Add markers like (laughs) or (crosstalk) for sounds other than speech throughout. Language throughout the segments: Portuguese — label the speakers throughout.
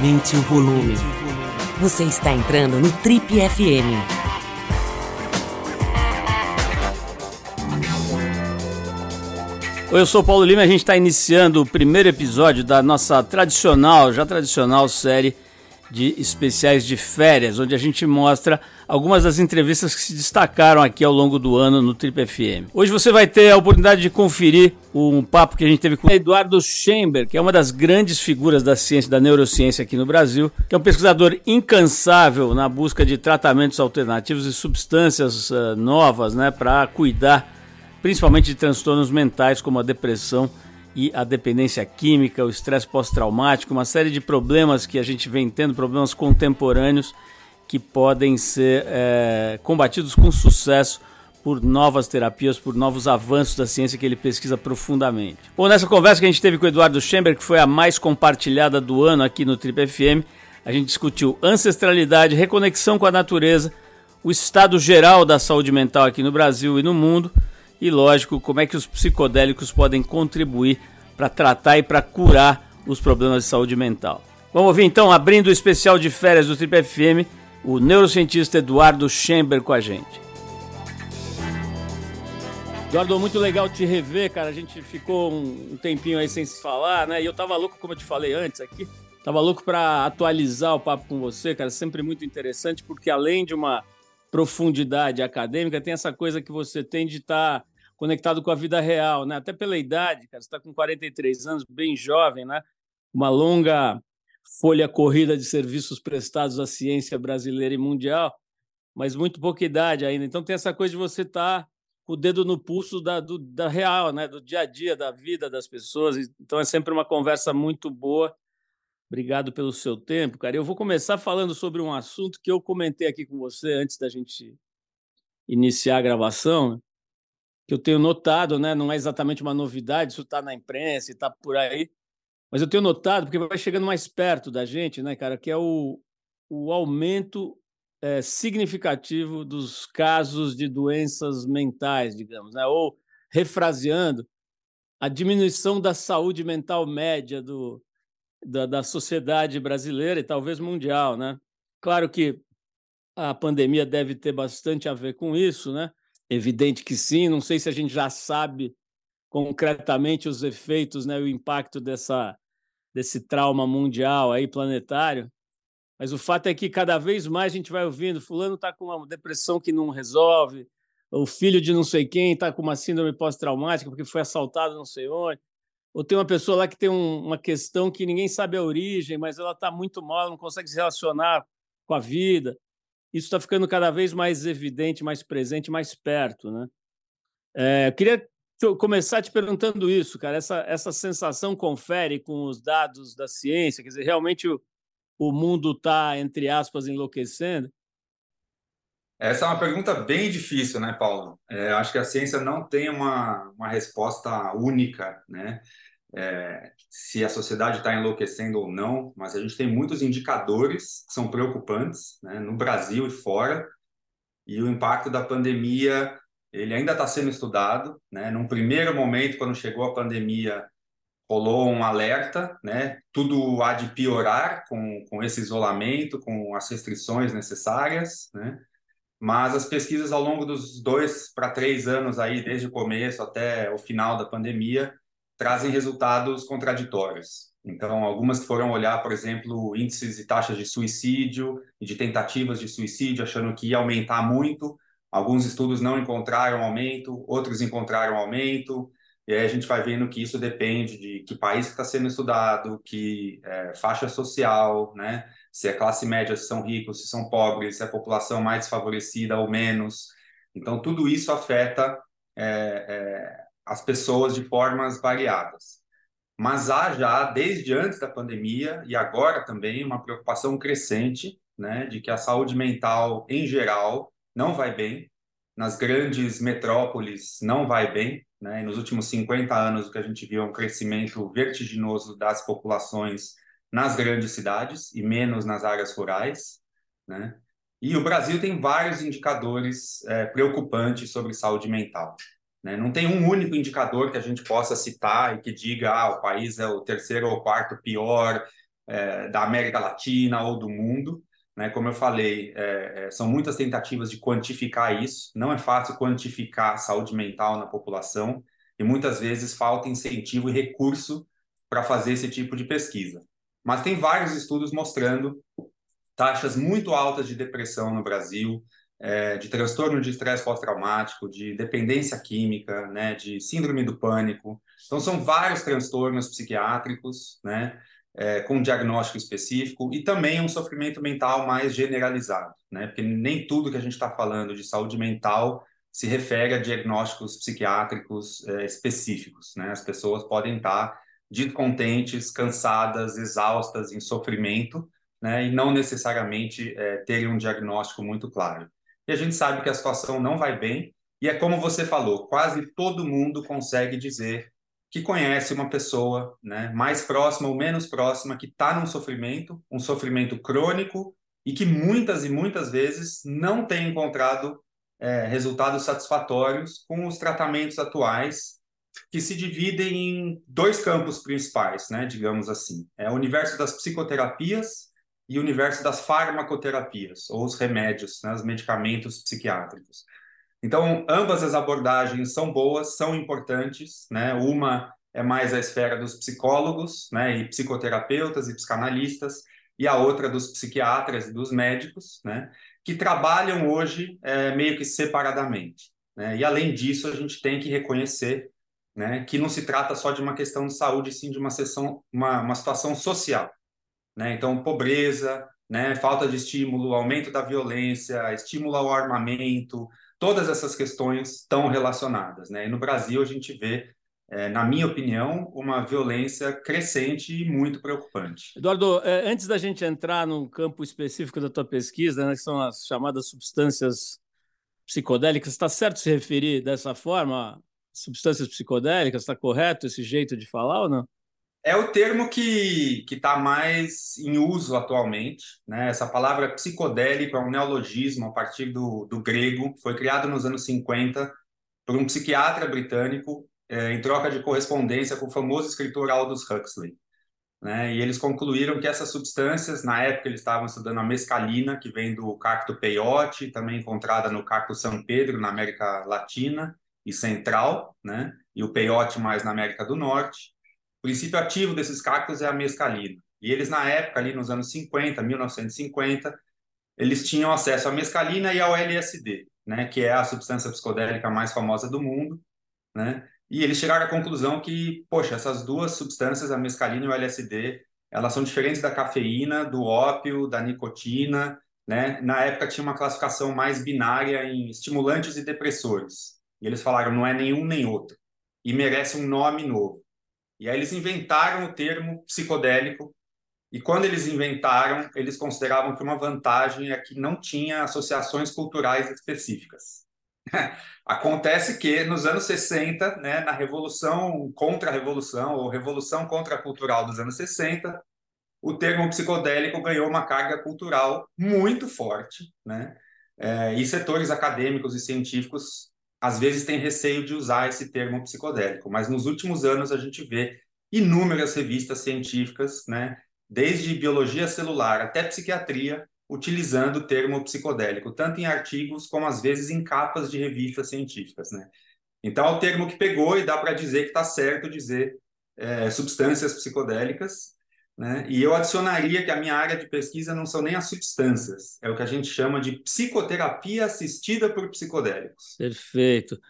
Speaker 1: Aumente o volume. Você está entrando no Trip FM.
Speaker 2: Oi, eu sou Paulo Lima e a gente está iniciando o primeiro episódio da nossa tradicional, já tradicional série de especiais de férias, onde a gente mostra algumas das entrevistas que se destacaram aqui ao longo do ano no Trip FM. Hoje você vai ter a oportunidade de conferir um papo que a gente teve com Eduardo Chamber, que é uma das grandes figuras da ciência, da neurociência aqui no Brasil, que é um pesquisador incansável na busca de tratamentos alternativos e substâncias uh, novas, né, para cuidar principalmente de transtornos mentais como a depressão e a dependência química, o estresse pós-traumático, uma série de problemas que a gente vem tendo, problemas contemporâneos que podem ser é, combatidos com sucesso por novas terapias, por novos avanços da ciência que ele pesquisa profundamente. Bom, nessa conversa que a gente teve com o Eduardo Schember, que foi a mais compartilhada do ano aqui no Trip FM, a gente discutiu ancestralidade, reconexão com a natureza, o estado geral da saúde mental aqui no Brasil e no mundo, e, lógico, como é que os psicodélicos podem contribuir para tratar e para curar os problemas de saúde mental. Vamos ouvir então, abrindo o especial de férias do Trip FM, o neurocientista Eduardo Schember com a gente. Eduardo, muito legal te rever, cara. A gente ficou um tempinho aí sem se falar, né? E eu tava louco, como eu te falei antes aqui, tava louco para atualizar o papo com você, cara. Sempre muito interessante, porque além de uma profundidade acadêmica, tem essa coisa que você tem de estar tá conectado com a vida real, né? Até pela idade, cara, você está com 43 anos, bem jovem, né? Uma longa folha corrida de serviços prestados à ciência brasileira e mundial, mas muito pouca idade ainda. Então tem essa coisa de você estar tá com o dedo no pulso da, do, da real, né? Do dia a dia, da vida das pessoas. Então é sempre uma conversa muito boa. Obrigado pelo seu tempo, cara. Eu vou começar falando sobre um assunto que eu comentei aqui com você antes da gente iniciar a gravação, né? Que eu tenho notado, né? Não é exatamente uma novidade, isso está na imprensa e está por aí, mas eu tenho notado porque vai chegando mais perto da gente, né, cara? Que é o, o aumento é, significativo dos casos de doenças mentais, digamos, né? Ou refraseando, a diminuição da saúde mental média do, da, da sociedade brasileira e talvez mundial, né? Claro que a pandemia deve ter bastante a ver com isso, né? Evidente que sim, não sei se a gente já sabe concretamente os efeitos, né, o impacto dessa, desse trauma mundial aí planetário, mas o fato é que cada vez mais a gente vai ouvindo, fulano está com uma depressão que não resolve, o filho de não sei quem está com uma síndrome pós-traumática porque foi assaltado não sei onde, ou tem uma pessoa lá que tem um, uma questão que ninguém sabe a origem, mas ela está muito mal, não consegue se relacionar com a vida isso está ficando cada vez mais evidente, mais presente, mais perto, né? É, queria começar te perguntando isso, cara. Essa, essa sensação confere com os dados da ciência? Quer dizer, realmente o, o mundo está, entre aspas, enlouquecendo?
Speaker 3: Essa é uma pergunta bem difícil, né, Paulo? É, acho que a ciência não tem uma, uma resposta única, né? É, se a sociedade está enlouquecendo ou não, mas a gente tem muitos indicadores que são preocupantes, né, no Brasil e fora, e o impacto da pandemia ele ainda está sendo estudado, né? Num primeiro momento, quando chegou a pandemia, rolou um alerta, né? Tudo há de piorar com, com esse isolamento, com as restrições necessárias, né? Mas as pesquisas ao longo dos dois para três anos aí, desde o começo até o final da pandemia, trazem resultados contraditórios. Então, algumas que foram olhar, por exemplo, índices e taxas de suicídio e de tentativas de suicídio, achando que ia aumentar muito. Alguns estudos não encontraram aumento, outros encontraram aumento. E aí a gente vai vendo que isso depende de que país está sendo estudado, que é, faixa social, né? Se é classe média, se são ricos, se são pobres, se é a população mais favorecida ou menos. Então, tudo isso afeta é, é, as pessoas de formas variadas. Mas há já, desde antes da pandemia e agora também, uma preocupação crescente né, de que a saúde mental, em geral, não vai bem. Nas grandes metrópoles, não vai bem. Né? nos últimos 50 anos, o que a gente viu é um crescimento vertiginoso das populações nas grandes cidades e menos nas áreas rurais. Né? E o Brasil tem vários indicadores é, preocupantes sobre saúde mental. Né? Não tem um único indicador que a gente possa citar e que diga ah, o país é o terceiro ou quarto pior é, da América Latina ou do mundo. Né? Como eu falei, é, é, são muitas tentativas de quantificar isso. Não é fácil quantificar saúde mental na população e muitas vezes falta incentivo e recurso para fazer esse tipo de pesquisa. Mas tem vários estudos mostrando taxas muito altas de depressão no Brasil, é, de transtorno de estresse pós-traumático, de dependência química, né, de síndrome do pânico. Então, são vários transtornos psiquiátricos, né, é, com diagnóstico específico e também um sofrimento mental mais generalizado, né, porque nem tudo que a gente está falando de saúde mental se refere a diagnósticos psiquiátricos é, específicos, né? As pessoas podem estar descontentes, cansadas, exaustas, em sofrimento, né? E não necessariamente é, terem um diagnóstico muito claro e a gente sabe que a situação não vai bem. E é como você falou, quase todo mundo consegue dizer que conhece uma pessoa, né, mais próxima ou menos próxima, que está num sofrimento, um sofrimento crônico e que muitas e muitas vezes não tem encontrado é, resultados satisfatórios com os tratamentos atuais, que se dividem em dois campos principais, né, digamos assim. É o universo das psicoterapias e o universo das farmacoterapias, ou os remédios, né, os medicamentos psiquiátricos. Então, ambas as abordagens são boas, são importantes, né? Uma é mais a esfera dos psicólogos, né, e psicoterapeutas e psicanalistas, e a outra dos psiquiatras e dos médicos, né, que trabalham hoje é, meio que separadamente. Né? E além disso, a gente tem que reconhecer né, que não se trata só de uma questão de saúde, sim de uma, sessão, uma, uma situação social. Né? Então, pobreza, né? falta de estímulo, aumento da violência, estímulo ao armamento, todas essas questões estão relacionadas. Né? E no Brasil a gente vê, é, na minha opinião, uma violência crescente e muito preocupante.
Speaker 2: Eduardo, é, antes da gente entrar no campo específico da tua pesquisa, né, que são as chamadas substâncias psicodélicas, está certo se referir dessa forma? Substâncias psicodélicas, está correto esse jeito de falar ou não?
Speaker 3: É o termo que está mais em uso atualmente. Né? Essa palavra psicodélico é um neologismo a partir do, do grego, foi criado nos anos 50 por um psiquiatra britânico é, em troca de correspondência com o famoso escritor Aldous Huxley. Né? E eles concluíram que essas substâncias, na época eles estavam estudando a mescalina, que vem do cacto peyote, também encontrada no cacto São Pedro, na América Latina e Central, né? e o peyote mais na América do Norte. O princípio ativo desses cactos é a mescalina. E eles, na época, ali nos anos 50, 1950, eles tinham acesso à mescalina e ao LSD, né, que é a substância psicodélica mais famosa do mundo, né? E eles chegaram à conclusão que, poxa, essas duas substâncias, a mescalina e o LSD, elas são diferentes da cafeína, do ópio, da nicotina, né? Na época tinha uma classificação mais binária em estimulantes e depressores. E eles falaram, não é nenhum nem outro. E merece um nome novo. E aí eles inventaram o termo psicodélico. E quando eles inventaram, eles consideravam que uma vantagem é que não tinha associações culturais específicas. (laughs) Acontece que nos anos 60, né, na revolução contra a revolução ou revolução contra a cultural dos anos 60, o termo psicodélico ganhou uma carga cultural muito forte, né? É, e setores acadêmicos e científicos às vezes tem receio de usar esse termo psicodélico, mas nos últimos anos a gente vê inúmeras revistas científicas, né, desde biologia celular até psiquiatria, utilizando o termo psicodélico, tanto em artigos como às vezes em capas de revistas científicas, né? Então é o termo que pegou e dá para dizer que está certo dizer é, substâncias psicodélicas, né? E eu adicionaria que a minha área de pesquisa não são nem as substâncias, é o que a gente chama de psicoterapia assistida por psicodélicos.
Speaker 2: Perfeito.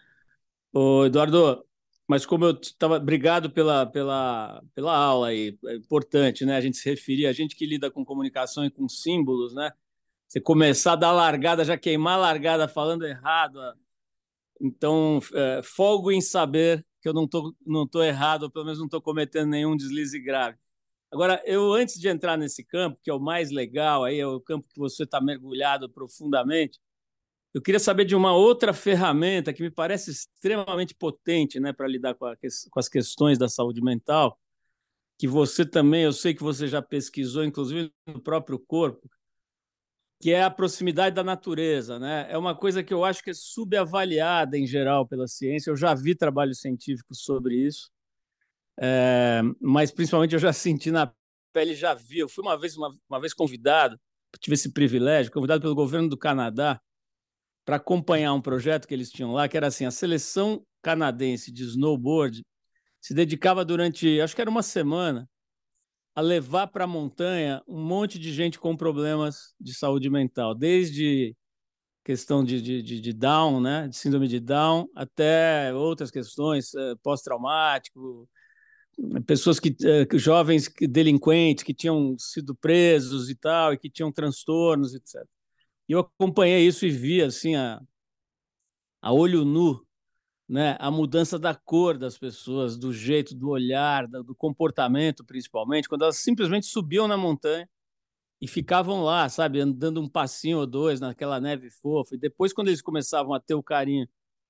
Speaker 2: Ô, Eduardo, mas como eu estava. Obrigado pela, pela, pela aula aí. É importante, né? A gente se referir, a gente que lida com comunicação e com símbolos, né? Você começar a dar largada, já queimar a largada falando errado. Então, é, folgo em saber que eu não estou não tô errado, ou pelo menos não estou cometendo nenhum deslize grave. Agora, eu antes de entrar nesse campo, que é o mais legal, aí é o campo que você está mergulhado profundamente, eu queria saber de uma outra ferramenta que me parece extremamente potente, né, para lidar com, a, com as questões da saúde mental, que você também, eu sei que você já pesquisou, inclusive no próprio corpo, que é a proximidade da natureza, né? É uma coisa que eu acho que é subavaliada em geral pela ciência. Eu já vi trabalhos científicos sobre isso. É, mas principalmente eu já senti na pele já via. Eu fui uma vez, uma, uma vez convidado, tive esse privilégio, convidado pelo governo do Canadá para acompanhar um projeto que eles tinham lá, que era assim, a seleção canadense de snowboard se dedicava durante, acho que era uma semana, a levar para a montanha um monte de gente com problemas de saúde mental, desde questão de, de, de, Down, né, de síndrome de Down, até outras questões, eh, pós-traumático, pessoas que eh, jovens delinquentes que tinham sido presos e tal, e que tinham transtornos, etc. E eu acompanhei isso e vi assim a, a olho nu né, a mudança da cor das pessoas, do jeito, do olhar, do comportamento, principalmente, quando elas simplesmente subiam na montanha e ficavam lá, sabe, andando um passinho ou dois naquela neve fofa. E depois, quando eles começavam a ter o carinho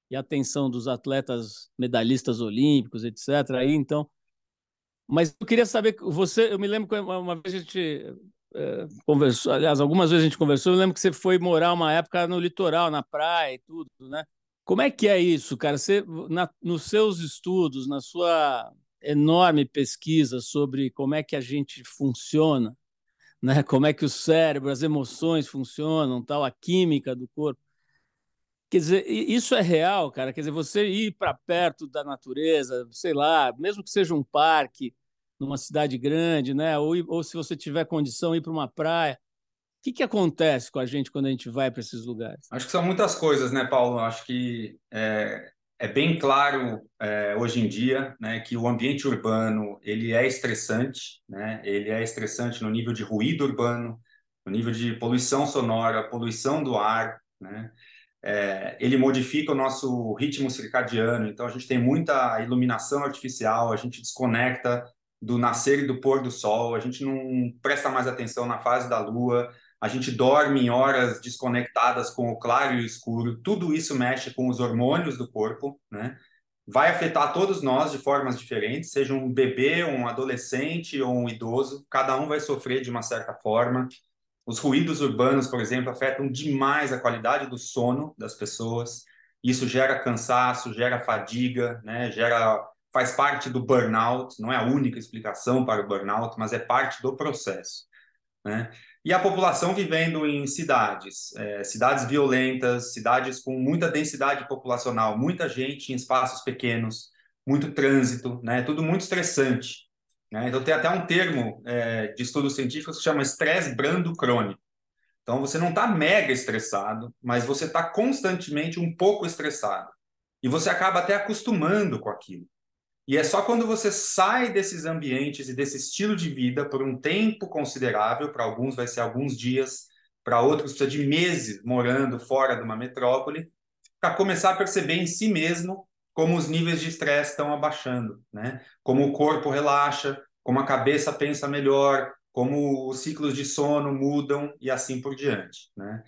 Speaker 2: e a atenção dos atletas medalhistas olímpicos, etc., aí então. Mas eu queria saber, você, eu me lembro que uma vez a gente é, conversou, aliás, algumas vezes a gente conversou, eu lembro que você foi morar uma época no litoral, na praia e tudo, né? Como é que é isso, cara? Você, na, nos seus estudos, na sua enorme pesquisa sobre como é que a gente funciona, né? Como é que o cérebro, as emoções funcionam, tal, a química do corpo. Quer dizer, isso é real, cara. Quer dizer, você ir para perto da natureza, sei lá, mesmo que seja um parque numa cidade grande, né? Ou, ou se você tiver condição ir para uma praia, o que, que acontece com a gente quando a gente vai para esses lugares?
Speaker 3: Acho que são muitas coisas, né, Paulo? Acho que é, é bem claro é, hoje em dia né, que o ambiente urbano ele é estressante, né? ele é estressante no nível de ruído urbano, no nível de poluição sonora, poluição do ar, né? É, ele modifica o nosso ritmo circadiano, então a gente tem muita iluminação artificial, a gente desconecta do nascer e do pôr do sol, a gente não presta mais atenção na fase da lua, a gente dorme em horas desconectadas com o claro e o escuro, tudo isso mexe com os hormônios do corpo, né? Vai afetar todos nós de formas diferentes, seja um bebê, um adolescente ou um idoso, cada um vai sofrer de uma certa forma. Os ruídos urbanos, por exemplo, afetam demais a qualidade do sono das pessoas. Isso gera cansaço, gera fadiga, né? Gera faz parte do burnout, não é a única explicação para o burnout, mas é parte do processo, né? E a população vivendo em cidades, é, cidades violentas, cidades com muita densidade populacional, muita gente em espaços pequenos, muito trânsito, né? Tudo muito estressante. Né? Então tem até um termo é, de estudos científicos que chama estresse brando crônico. Então você não está mega estressado, mas você está constantemente um pouco estressado. E você acaba até acostumando com aquilo. E é só quando você sai desses ambientes e desse estilo de vida por um tempo considerável, para alguns vai ser alguns dias, para outros precisa de meses morando fora de uma metrópole, para começar a perceber em si mesmo como os níveis de estresse estão abaixando, né? Como o corpo relaxa, como a cabeça pensa melhor, como os ciclos de sono mudam e assim por diante, né?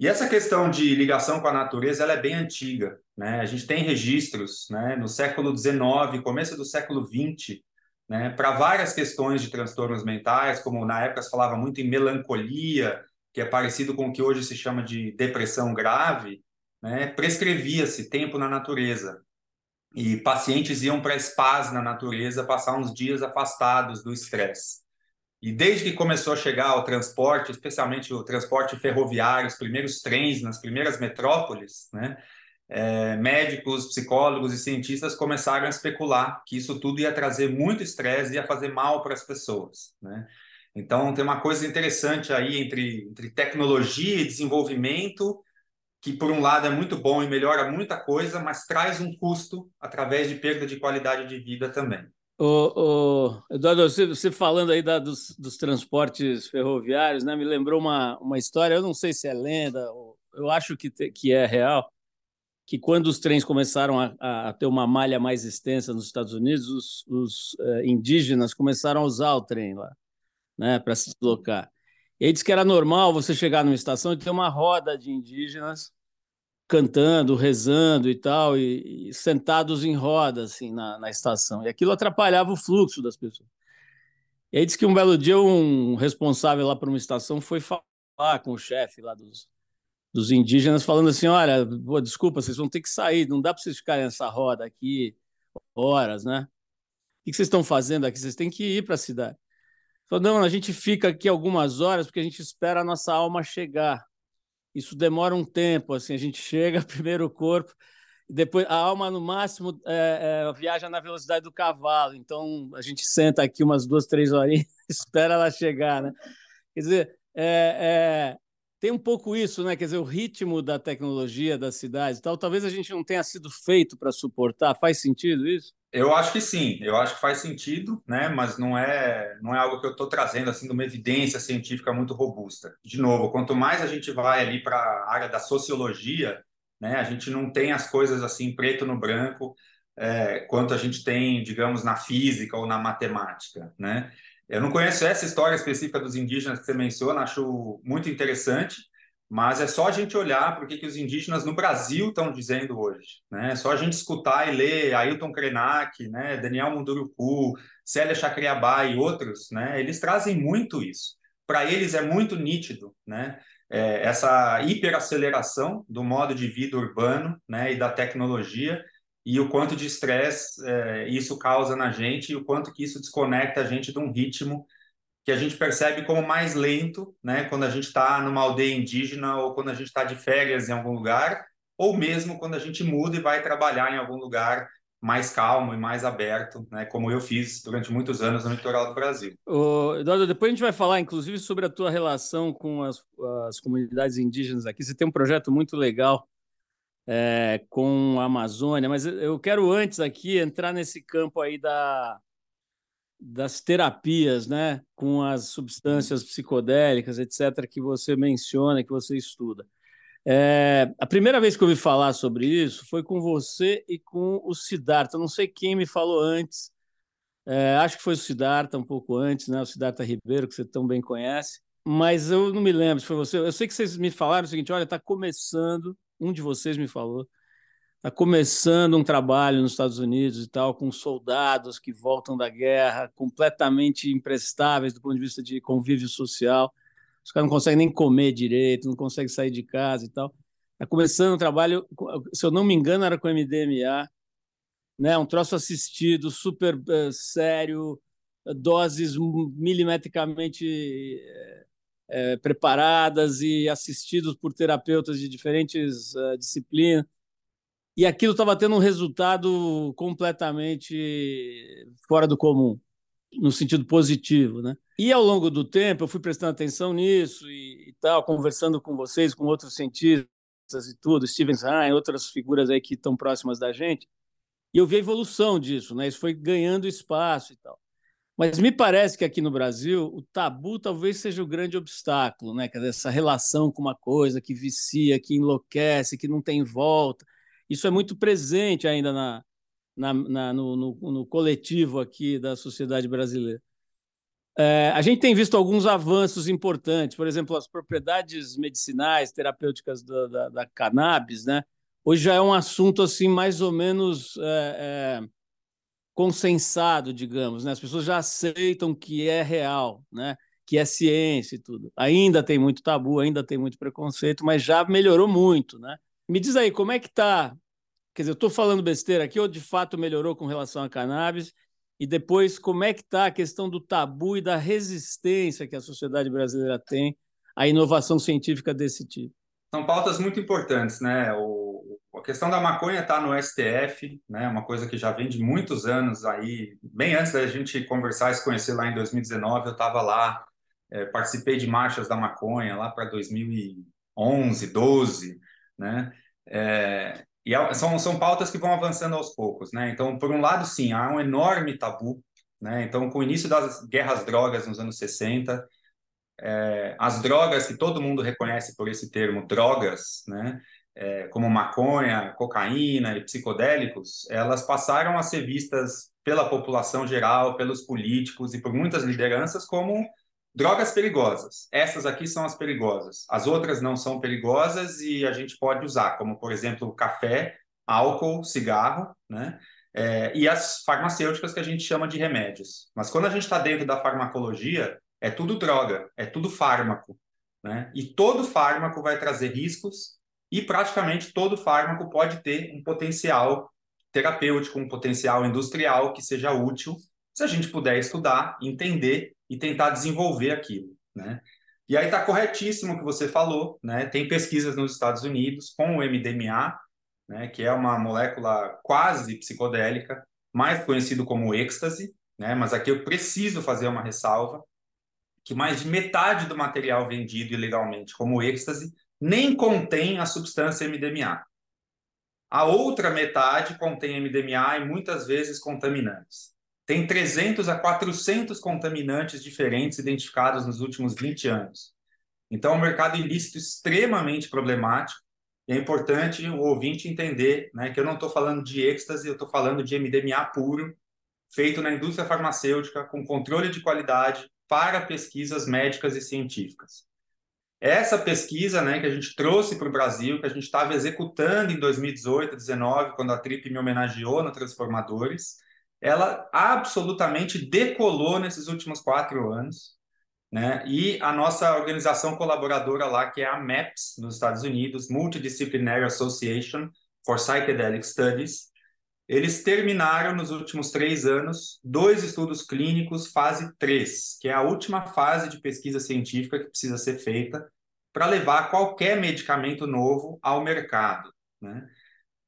Speaker 3: E essa questão de ligação com a natureza ela é bem antiga. Né? A gente tem registros né, no século XIX, começo do século XX, né, para várias questões de transtornos mentais, como na época se falava muito em melancolia, que é parecido com o que hoje se chama de depressão grave, né, prescrevia-se tempo na natureza. E pacientes iam para spas na natureza passar uns dias afastados do estresse. E desde que começou a chegar o transporte, especialmente o transporte ferroviário, os primeiros trens nas primeiras metrópoles, né, é, médicos, psicólogos e cientistas começaram a especular que isso tudo ia trazer muito estresse e ia fazer mal para as pessoas. Né? Então, tem uma coisa interessante aí entre, entre tecnologia e desenvolvimento, que por um lado é muito bom e melhora muita coisa, mas traz um custo através de perda de qualidade de vida também.
Speaker 2: O, o, Eduardo, você, você, falando aí da, dos, dos, transportes ferroviários, né, me lembrou uma, uma história, eu não sei se é lenda, eu acho que, te, que é real, que quando os trens começaram a, a, ter uma malha mais extensa nos Estados Unidos, os, os uh, indígenas começaram a usar o trem lá, né, para se deslocar. E aí diz que era normal você chegar numa estação e ter uma roda de indígenas cantando, rezando e tal, e, e sentados em roda assim na, na, estação. E aquilo atrapalhava o fluxo das pessoas. E aí diz que um belo dia um responsável lá para uma estação foi falar com o chefe lá dos, dos indígenas, falando assim: olha, pô, desculpa, vocês vão ter que sair, não dá para vocês ficarem nessa roda aqui horas, né? O que vocês estão fazendo aqui? Vocês têm que ir para a cidade. Falou, não, a gente fica aqui algumas horas porque a gente espera a nossa alma chegar. Isso demora um tempo, assim, a gente chega (laughs) primeiro o corpo, depois a alma no máximo é, é, viaja na velocidade do cavalo. Então a gente senta aqui umas duas, três horinhas, (laughs) espera ela chegar, né? Quer dizer, é, é, tem um pouco isso, né? Quer dizer, o ritmo da tecnologia das cidades, tal. Talvez a gente não tenha sido feito para suportar. Faz sentido isso?
Speaker 3: Eu acho que sim, eu acho que faz sentido, né? Mas não é, não é algo que eu estou trazendo assim de uma evidência científica muito robusta. De novo, quanto mais a gente vai ali para a área da sociologia, né? A gente não tem as coisas assim preto no branco, é, quanto a gente tem, digamos, na física ou na matemática, né? Eu não conheço essa história específica dos indígenas que você menciona, acho muito interessante, mas é só a gente olhar para o que, que os indígenas no Brasil estão dizendo hoje. Né? É só a gente escutar e ler Ailton Krenak, né? Daniel Munduruku, Célia Chacriabá e outros, né? eles trazem muito isso. Para eles é muito nítido né? É, essa hiperaceleração do modo de vida urbano né? e da tecnologia e o quanto de estresse é, isso causa na gente e o quanto que isso desconecta a gente de um ritmo que a gente percebe como mais lento, né, quando a gente está numa aldeia indígena ou quando a gente está de férias em algum lugar, ou mesmo quando a gente muda e vai trabalhar em algum lugar mais calmo e mais aberto, né, como eu fiz durante muitos anos no litoral do Brasil.
Speaker 2: Eduardo, depois a gente vai falar, inclusive, sobre a tua relação com as, as comunidades indígenas aqui. Você tem um projeto muito legal é, com a Amazônia, mas eu quero antes aqui entrar nesse campo aí da, das terapias, né, com as substâncias psicodélicas, etc., que você menciona, que você estuda. É, a primeira vez que eu ouvi falar sobre isso foi com você e com o Siddhartha. Não sei quem me falou antes. É, acho que foi o Siddhartha um pouco antes, né? O Siddhartha Ribeiro, que você tão bem conhece. Mas eu não me lembro se foi você. Eu sei que vocês me falaram o seguinte: olha, está começando. Um de vocês me falou está começando um trabalho nos Estados Unidos e tal, com soldados que voltam da guerra, completamente imprestáveis do ponto de vista de convívio social. Os caras não conseguem nem comer direito, não conseguem sair de casa e tal. Está começando um trabalho, se eu não me engano, era com MDMA, né? um troço assistido, super uh, sério, doses milimetricamente é, preparadas e assistidos por terapeutas de diferentes uh, disciplinas e aquilo estava tendo um resultado completamente fora do comum, no sentido positivo, né? E ao longo do tempo eu fui prestando atenção nisso e, e tal, conversando com vocês, com outros cientistas e tudo, Steven Hine, outras figuras aí que estão próximas da gente, e eu vi a evolução disso, né? Isso foi ganhando espaço e tal. Mas me parece que aqui no Brasil o tabu talvez seja o grande obstáculo, né? Quer dizer, essa relação com uma coisa que vicia, que enlouquece, que não tem volta isso é muito presente ainda na, na, na no, no, no, coletivo aqui da sociedade brasileira. É, a gente tem visto alguns avanços importantes, por exemplo, as propriedades medicinais, terapêuticas da, da, da cannabis, né? Hoje já é um assunto assim mais ou menos é, é, consensado, digamos, né? As pessoas já aceitam que é real, né? Que é ciência e tudo. Ainda tem muito tabu, ainda tem muito preconceito, mas já melhorou muito, né? Me diz aí, como é que está? Quer dizer, eu estou falando besteira aqui, ou de fato melhorou com relação à cannabis? E depois, como é que está a questão do tabu e da resistência que a sociedade brasileira tem à inovação científica desse tipo?
Speaker 3: São pautas muito importantes, né? O, a questão da maconha está no STF, né? Uma coisa que já vem de muitos anos aí. Bem antes da gente conversar e se conhecer lá em 2019, eu estava lá, é, participei de marchas da maconha lá para 2011, 12 né? É, e são, são pautas que vão avançando aos poucos, né? Então, por um lado, sim, há um enorme tabu, né? Então, com o início das guerras drogas nos anos 60, é, as drogas que todo mundo reconhece por esse termo drogas, né? É, como maconha, cocaína e psicodélicos, elas passaram a ser vistas pela população geral, pelos políticos e por muitas lideranças como Drogas perigosas. Essas aqui são as perigosas. As outras não são perigosas e a gente pode usar, como, por exemplo, café, álcool, cigarro, né? É, e as farmacêuticas que a gente chama de remédios. Mas quando a gente está dentro da farmacologia, é tudo droga, é tudo fármaco. Né? E todo fármaco vai trazer riscos e praticamente todo fármaco pode ter um potencial terapêutico, um potencial industrial que seja útil se a gente puder estudar, entender e tentar desenvolver aquilo, né? E aí está corretíssimo o que você falou, né? Tem pesquisas nos Estados Unidos com o MDMA, né? Que é uma molécula quase psicodélica, mais conhecido como êxtase, né? Mas aqui eu preciso fazer uma ressalva que mais de metade do material vendido ilegalmente como êxtase nem contém a substância MDMA. A outra metade contém MDMA e muitas vezes contaminantes. Tem 300 a 400 contaminantes diferentes identificados nos últimos 20 anos. Então, é um mercado ilícito extremamente problemático. E é importante o ouvinte entender né, que eu não estou falando de êxtase, eu estou falando de MDMA puro, feito na indústria farmacêutica, com controle de qualidade, para pesquisas médicas e científicas. Essa pesquisa né, que a gente trouxe para o Brasil, que a gente estava executando em 2018, 2019, quando a TRIP me homenageou no Transformadores, ela absolutamente decolou nesses últimos quatro anos. Né? E a nossa organização colaboradora lá, que é a MAPS, nos Estados Unidos, Multidisciplinary Association for Psychedelic Studies, eles terminaram nos últimos três anos dois estudos clínicos fase 3, que é a última fase de pesquisa científica que precisa ser feita para levar qualquer medicamento novo ao mercado. Né?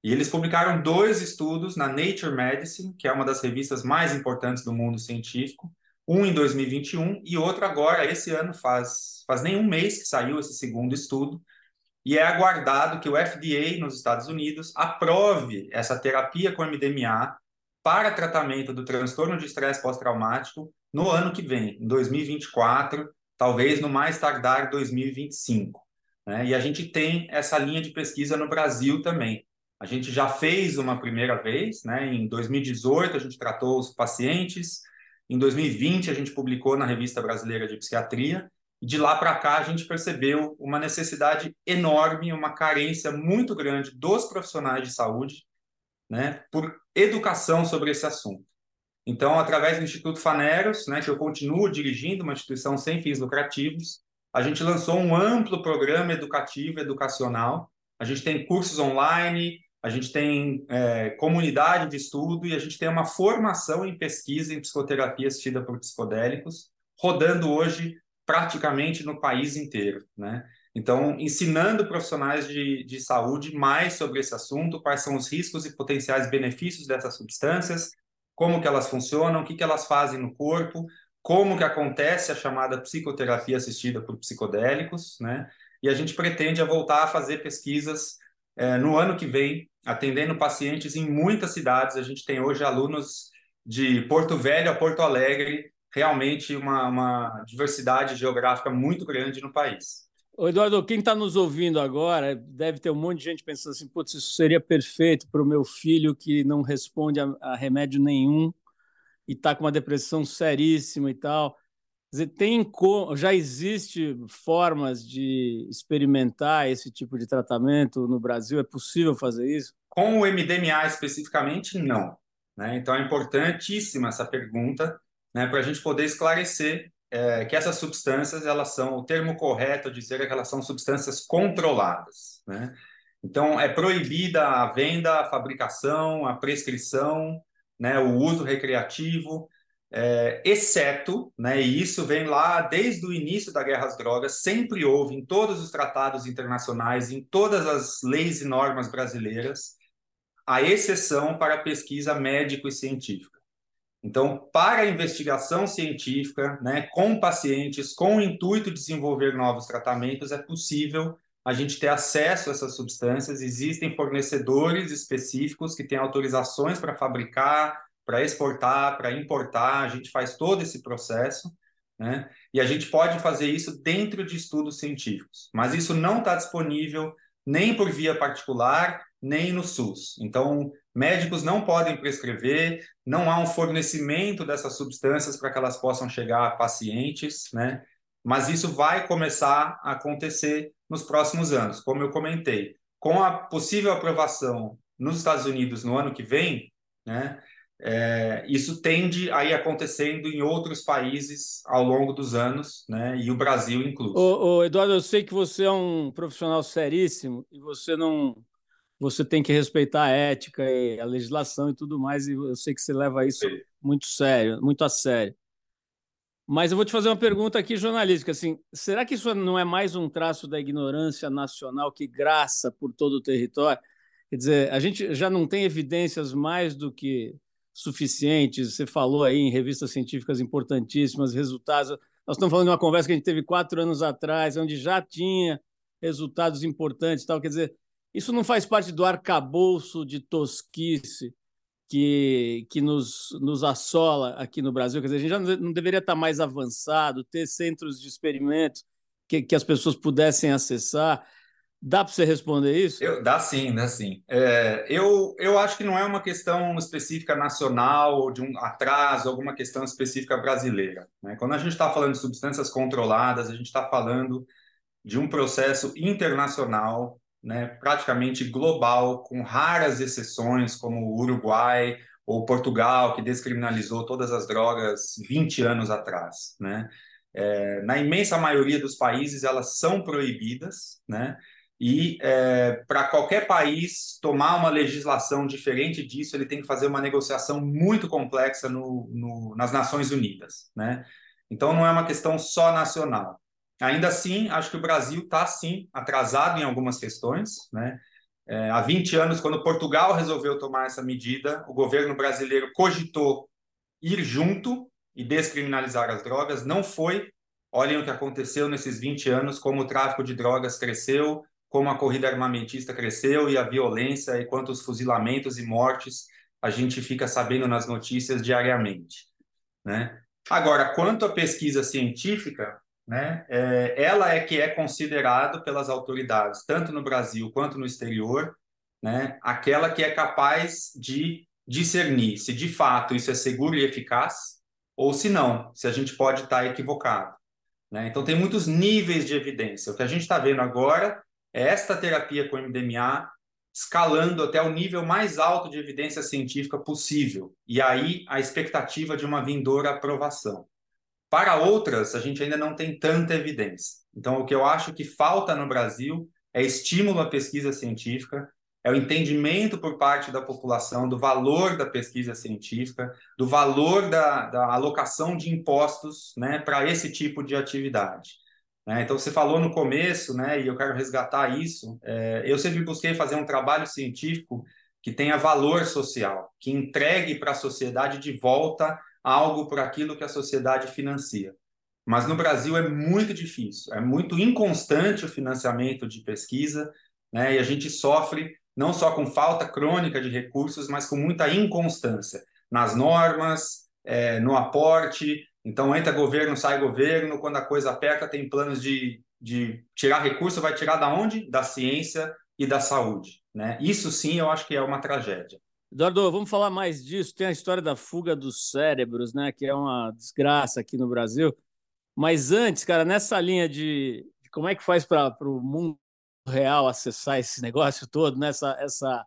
Speaker 3: E eles publicaram dois estudos na Nature Medicine, que é uma das revistas mais importantes do mundo científico, um em 2021 e outro agora, esse ano, faz, faz nem um mês que saiu esse segundo estudo, e é aguardado que o FDA nos Estados Unidos aprove essa terapia com MDMA para tratamento do transtorno de estresse pós-traumático no ano que vem, em 2024, talvez no mais tardar 2025. Né? E a gente tem essa linha de pesquisa no Brasil também. A gente já fez uma primeira vez, né? em 2018 a gente tratou os pacientes, em 2020 a gente publicou na Revista Brasileira de Psiquiatria, de lá para cá, a gente percebeu uma necessidade enorme, uma carência muito grande dos profissionais de saúde né, por educação sobre esse assunto. Então, através do Instituto Faneros, né, que eu continuo dirigindo, uma instituição sem fins lucrativos, a gente lançou um amplo programa educativo, educacional. A gente tem cursos online, a gente tem é, comunidade de estudo e a gente tem uma formação em pesquisa em psicoterapia assistida por psicodélicos, rodando hoje praticamente no país inteiro, né? Então, ensinando profissionais de, de saúde mais sobre esse assunto, quais são os riscos e potenciais benefícios dessas substâncias, como que elas funcionam, o que, que elas fazem no corpo, como que acontece a chamada psicoterapia assistida por psicodélicos, né? E a gente pretende voltar a fazer pesquisas é, no ano que vem, atendendo pacientes em muitas cidades. A gente tem hoje alunos de Porto Velho a Porto Alegre, realmente uma, uma diversidade geográfica muito grande no país.
Speaker 2: Ô Eduardo, quem está nos ouvindo agora deve ter um monte de gente pensando assim: putz, isso seria perfeito para o meu filho que não responde a, a remédio nenhum e está com uma depressão seríssima e tal. Quer dizer, tem já existe formas de experimentar esse tipo de tratamento no Brasil? É possível fazer isso?
Speaker 3: Com o MDMA especificamente, não. Né? Então é importantíssima essa pergunta né, para a gente poder esclarecer é, que essas substâncias, elas são, o termo correto é dizer é que elas são substâncias controladas, né? Então, é proibida a venda, a fabricação, a prescrição, né, o uso recreativo, é, exceto, né, e isso vem lá desde o início da guerra às drogas, sempre houve em todos os tratados internacionais, em todas as leis e normas brasileiras, a exceção para a pesquisa médico e científica. Então, para a investigação científica, né, com pacientes, com o intuito de desenvolver novos tratamentos, é possível a gente ter acesso a essas substâncias. Existem fornecedores específicos que têm autorizações para fabricar, para exportar, para importar. A gente faz todo esse processo, né? E a gente pode fazer isso dentro de estudos científicos. Mas isso não está disponível nem por via particular, nem no SUS. Então, médicos não podem prescrever, não há um fornecimento dessas substâncias para que elas possam chegar a pacientes, né? Mas isso vai começar a acontecer nos próximos anos, como eu comentei. Com a possível aprovação nos Estados Unidos no ano que vem, né? É, isso tende a ir acontecendo em outros países ao longo dos anos, né? E o Brasil incluso.
Speaker 2: Ô, ô, Eduardo, eu sei que você é um profissional seríssimo e você não você tem que respeitar a ética e a legislação e tudo mais, e eu sei que você leva isso muito sério, muito a sério. Mas eu vou te fazer uma pergunta aqui jornalística, assim, será que isso não é mais um traço da ignorância nacional que graça por todo o território? Quer dizer, a gente já não tem evidências mais do que suficientes. Você falou aí em revistas científicas importantíssimas, resultados. Nós estamos falando de uma conversa que a gente teve quatro anos atrás, onde já tinha resultados importantes, tal. Quer dizer, isso não faz parte do arcabouço de tosquice que, que nos, nos assola aqui no Brasil. Quer dizer, a gente já não deveria estar mais avançado, ter centros de experimentos que, que as pessoas pudessem acessar. Dá para você responder isso?
Speaker 3: Eu, dá sim, dá sim. É, eu, eu acho que não é uma questão específica nacional ou de um atraso, alguma questão específica brasileira. Né? Quando a gente está falando de substâncias controladas, a gente está falando de um processo internacional, né, praticamente global, com raras exceções, como o Uruguai ou Portugal, que descriminalizou todas as drogas 20 anos atrás. Né? É, na imensa maioria dos países, elas são proibidas, né? E é, para qualquer país tomar uma legislação diferente disso, ele tem que fazer uma negociação muito complexa no, no, nas Nações Unidas, né? Então não é uma questão só nacional. Ainda assim, acho que o Brasil está sim atrasado em algumas questões, né? É, há 20 anos, quando Portugal resolveu tomar essa medida, o governo brasileiro cogitou ir junto e descriminalizar as drogas. Não foi. Olhem o que aconteceu nesses 20 anos, como o tráfico de drogas cresceu, como a corrida armamentista cresceu e a violência e quantos fuzilamentos e mortes a gente fica sabendo nas notícias diariamente, né? Agora, quanto à pesquisa científica, né, é, ela é que é considerado pelas autoridades, tanto no Brasil quanto no exterior, né, aquela que é capaz de discernir se de fato isso é seguro e eficaz ou se não, se a gente pode estar equivocado. Né? Então, tem muitos níveis de evidência. O que a gente está vendo agora esta terapia com MDMA escalando até o nível mais alto de evidência científica possível. E aí a expectativa de uma vindoura aprovação. Para outras, a gente ainda não tem tanta evidência. Então, o que eu acho que falta no Brasil é estímulo à pesquisa científica, é o entendimento por parte da população do valor da pesquisa científica, do valor da, da alocação de impostos né, para esse tipo de atividade. Né? Então, você falou no começo, né, e eu quero resgatar isso, é, eu sempre busquei fazer um trabalho científico que tenha valor social, que entregue para a sociedade de volta algo por aquilo que a sociedade financia. Mas no Brasil é muito difícil, é muito inconstante o financiamento de pesquisa, né, e a gente sofre não só com falta crônica de recursos, mas com muita inconstância nas normas, é, no aporte, então entra governo, sai governo, quando a coisa aperta, tem planos de, de tirar recurso, vai tirar da onde? Da ciência e da saúde. Né? Isso sim eu acho que é uma tragédia.
Speaker 2: Eduardo, vamos falar mais disso. Tem a história da fuga dos cérebros, né? Que é uma desgraça aqui no Brasil. Mas antes, cara, nessa linha de, de como é que faz para o mundo real acessar esse (laughs) negócio todo, né? essa,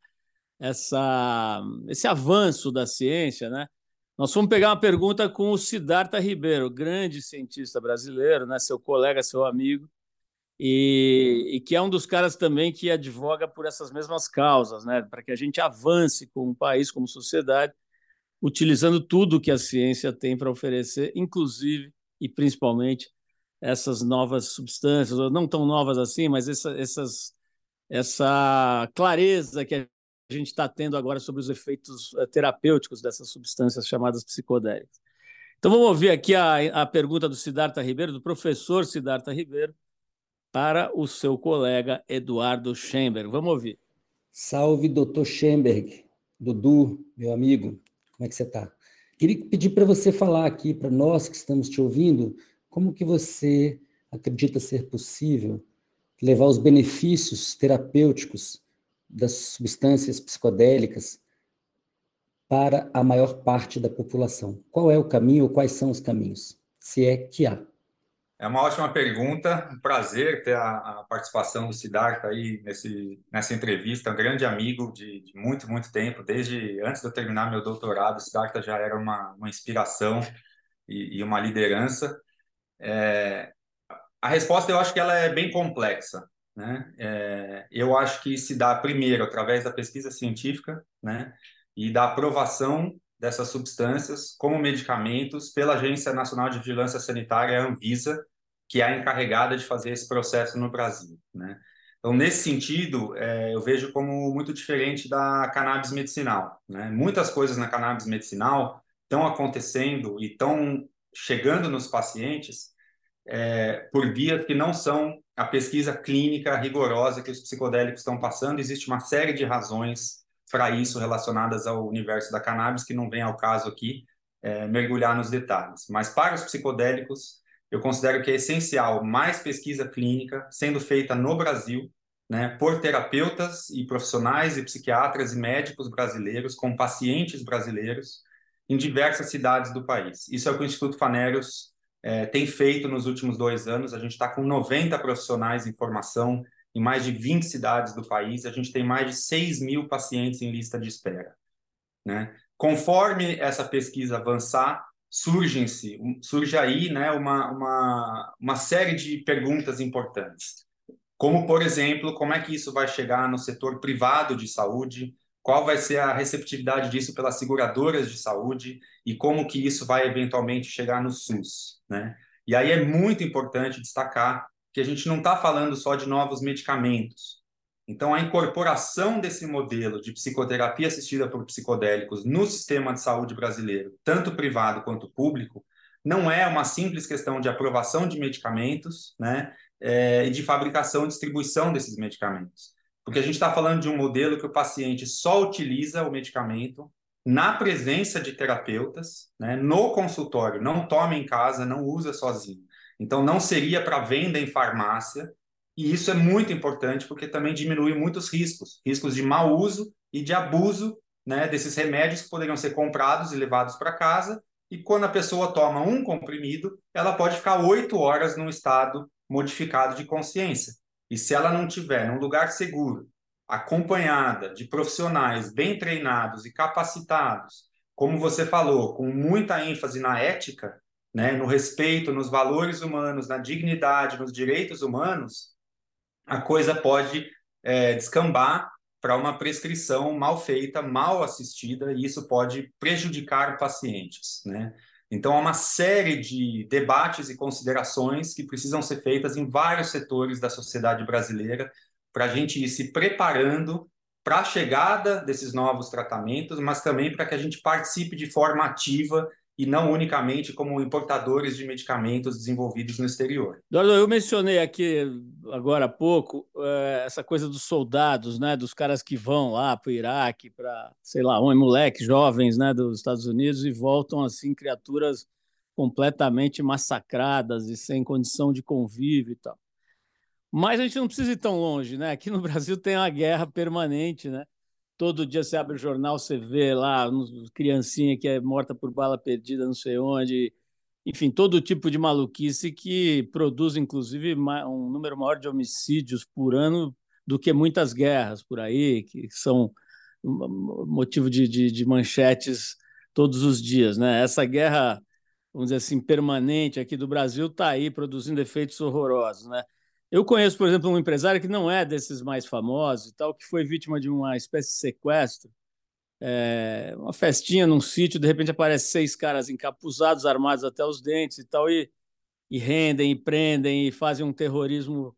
Speaker 2: essa, esse avanço da ciência, né? Nós fomos pegar uma pergunta com o Siddhartha Ribeiro, grande cientista brasileiro, né? seu colega, seu amigo, e, e, que é um dos caras também que advoga por essas mesmas causas, né? para que a gente avance como país, como sociedade, utilizando tudo que a ciência tem para oferecer, inclusive e principalmente essas novas substâncias, ou não tão novas assim, mas essa, essas, essa clareza que a gente está tendo agora sobre os efeitos eh, terapêuticos dessas substâncias chamadas psicodélicas. Então vamos ouvir aqui a, a pergunta do Siddhartha Ribeiro, do professor Siddhartha Ribeiro, para o seu colega Eduardo Schemberg. Vamos ouvir.
Speaker 4: Salve, doutor Schemberg, Dudu, meu amigo, como é que você está? Queria pedir para você falar aqui para nós que estamos te ouvindo, como que você acredita ser possível levar os benefícios terapêuticos das substâncias psicodélicas para a maior parte da população? Qual é o caminho ou quais são os caminhos, se é que há?
Speaker 3: É uma ótima pergunta, um prazer ter a, a participação do Siddhartha aí nesse, nessa entrevista, um grande amigo de, de, muito, muito tempo, desde antes de eu terminar meu doutorado, o Siddhartha já era uma, uma inspiração e, e uma liderança. É, a resposta eu acho que ela é bem complexa, né? É, eu acho que se dá primeiro através da pesquisa científica, né? E da aprovação dessas substâncias como medicamentos pela Agência Nacional de Vigilância Sanitária, a Anvisa, que é a encarregada de fazer esse processo no Brasil, né? Então, nesse sentido, é, eu vejo como muito diferente da cannabis medicinal. Né? Muitas coisas na cannabis medicinal estão acontecendo e estão chegando nos pacientes é, por vias que não são a pesquisa clínica rigorosa que os psicodélicos estão passando. Existe uma série de razões para isso relacionadas ao universo da cannabis que não vem ao caso aqui é, mergulhar nos detalhes. Mas para os psicodélicos, eu considero que é essencial mais pesquisa clínica sendo feita no Brasil, né, por terapeutas e profissionais e psiquiatras e médicos brasileiros com pacientes brasileiros em diversas cidades do país. Isso é o que o Instituto Fanérios é, tem feito nos últimos dois anos. A gente está com 90 profissionais em formação em mais de 20 cidades do país. A gente tem mais de 6 mil pacientes em lista de espera. Né? Conforme essa pesquisa avançar, surge-se, surge aí né, uma, uma, uma série de perguntas importantes. Como, por exemplo, como é que isso vai chegar no setor privado de saúde? Qual vai ser a receptividade disso pelas seguradoras de saúde? E como que isso vai eventualmente chegar no SUS? Né? E aí é muito importante destacar que a gente não está falando só de novos medicamentos. Então, a incorporação desse modelo de psicoterapia assistida por psicodélicos no sistema de saúde brasileiro, tanto privado quanto público, não é uma simples questão de aprovação de medicamentos né, é, e de fabricação e distribuição desses medicamentos. Porque a gente está falando de um modelo que o paciente só utiliza o medicamento na presença de terapeutas, né, no consultório, não toma em casa, não usa sozinho. Então, não seria para venda em farmácia, e isso é muito importante porque também diminui muitos riscos, riscos de mau uso e de abuso né, desses remédios que poderiam ser comprados e levados para casa. E quando a pessoa toma um comprimido, ela pode ficar oito horas num estado modificado de consciência. E se ela não tiver num lugar seguro, acompanhada de profissionais bem treinados e capacitados, como você falou, com muita ênfase na ética, né, no respeito, nos valores humanos, na dignidade, nos direitos humanos, a coisa pode é, descambar para uma prescrição mal feita, mal assistida, e isso pode prejudicar pacientes, né? Então, há uma série de debates e considerações que precisam ser feitas em vários setores da sociedade brasileira para a gente ir se preparando para a chegada desses novos tratamentos, mas também para que a gente participe de forma ativa e não unicamente como importadores de medicamentos desenvolvidos no exterior.
Speaker 2: Eduardo, eu mencionei aqui agora há pouco é, essa coisa dos soldados, né, dos caras que vão lá para o Iraque, para, sei lá, um moleque, jovens né, dos Estados Unidos e voltam assim, criaturas completamente massacradas e sem condição de convívio e tal. Mas a gente não precisa ir tão longe, né? Aqui no Brasil tem uma guerra permanente, né? Todo dia você abre o jornal, você vê lá criancinha que é morta por bala perdida, não sei onde. Enfim, todo tipo de maluquice que produz, inclusive, um número maior de homicídios por ano do que muitas guerras por aí, que são motivo de, de, de manchetes todos os dias. Né? Essa guerra, vamos dizer assim, permanente aqui do Brasil está aí produzindo efeitos horrorosos. Né? Eu conheço, por exemplo, um empresário que não é desses mais famosos e tal, que foi vítima de uma espécie de sequestro. É, uma festinha num sítio, de repente aparecem seis caras encapuzados, armados até os dentes e tal, e, e rendem, e prendem, e fazem um terrorismo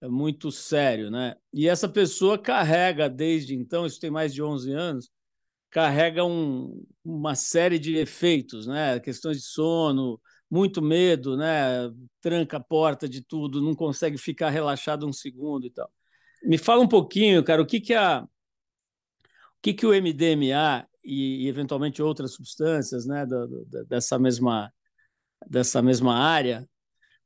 Speaker 2: é, muito sério, né? E essa pessoa carrega desde então, isso tem mais de 11 anos, carrega um, uma série de efeitos, né? Questões de sono, muito medo, né? Tranca a porta de tudo, não consegue ficar relaxado um segundo e tal. Me fala um pouquinho, cara, o que que a o que que o MDMA e, e eventualmente outras substâncias, né, dessa mesma dessa mesma área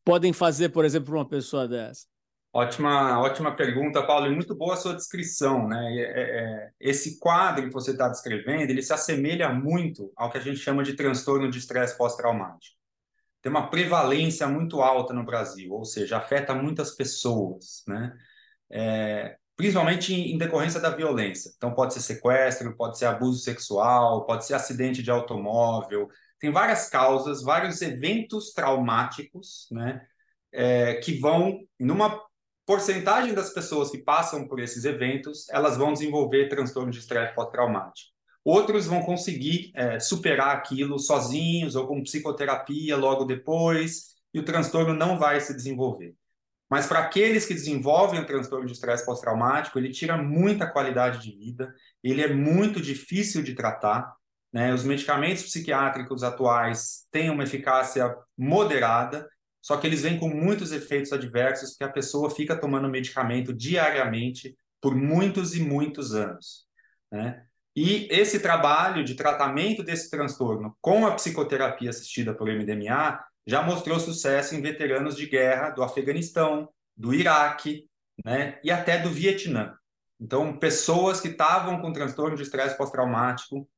Speaker 2: podem fazer, por exemplo, uma pessoa dessa?
Speaker 3: Ótima, ótima pergunta, Paulo, e muito boa a sua descrição, né? É, é, esse quadro que você está descrevendo, ele se assemelha muito ao que a gente chama de transtorno de estresse pós-traumático tem uma prevalência muito alta no Brasil, ou seja, afeta muitas pessoas, né? É, principalmente em, decorrência da violência. Então, pode ser sequestro, pode ser abuso sexual, pode ser acidente de automóvel. Tem várias causas, vários eventos traumáticos, né? É, que vão, numa porcentagem das pessoas que passam por esses eventos, elas vão desenvolver transtorno de estresse pós-traumático. Outros vão conseguir é, superar aquilo sozinhos ou com psicoterapia logo depois, e o transtorno não vai se desenvolver. Mas para aqueles que desenvolvem o transtorno de estresse pós-traumático, ele tira muita qualidade de vida, ele é muito difícil de tratar. Né? Os medicamentos psiquiátricos atuais têm uma eficácia moderada, só que eles vêm com muitos efeitos adversos, porque a pessoa fica tomando medicamento diariamente por muitos e muitos anos. Né? E esse trabalho de tratamento desse transtorno com a psicoterapia assistida por MDMA já mostrou sucesso em veteranos de guerra do Afeganistão, do Iraque, né, e até do Vietnã. Então, pessoas que estavam com transtorno de estresse pós-traumático,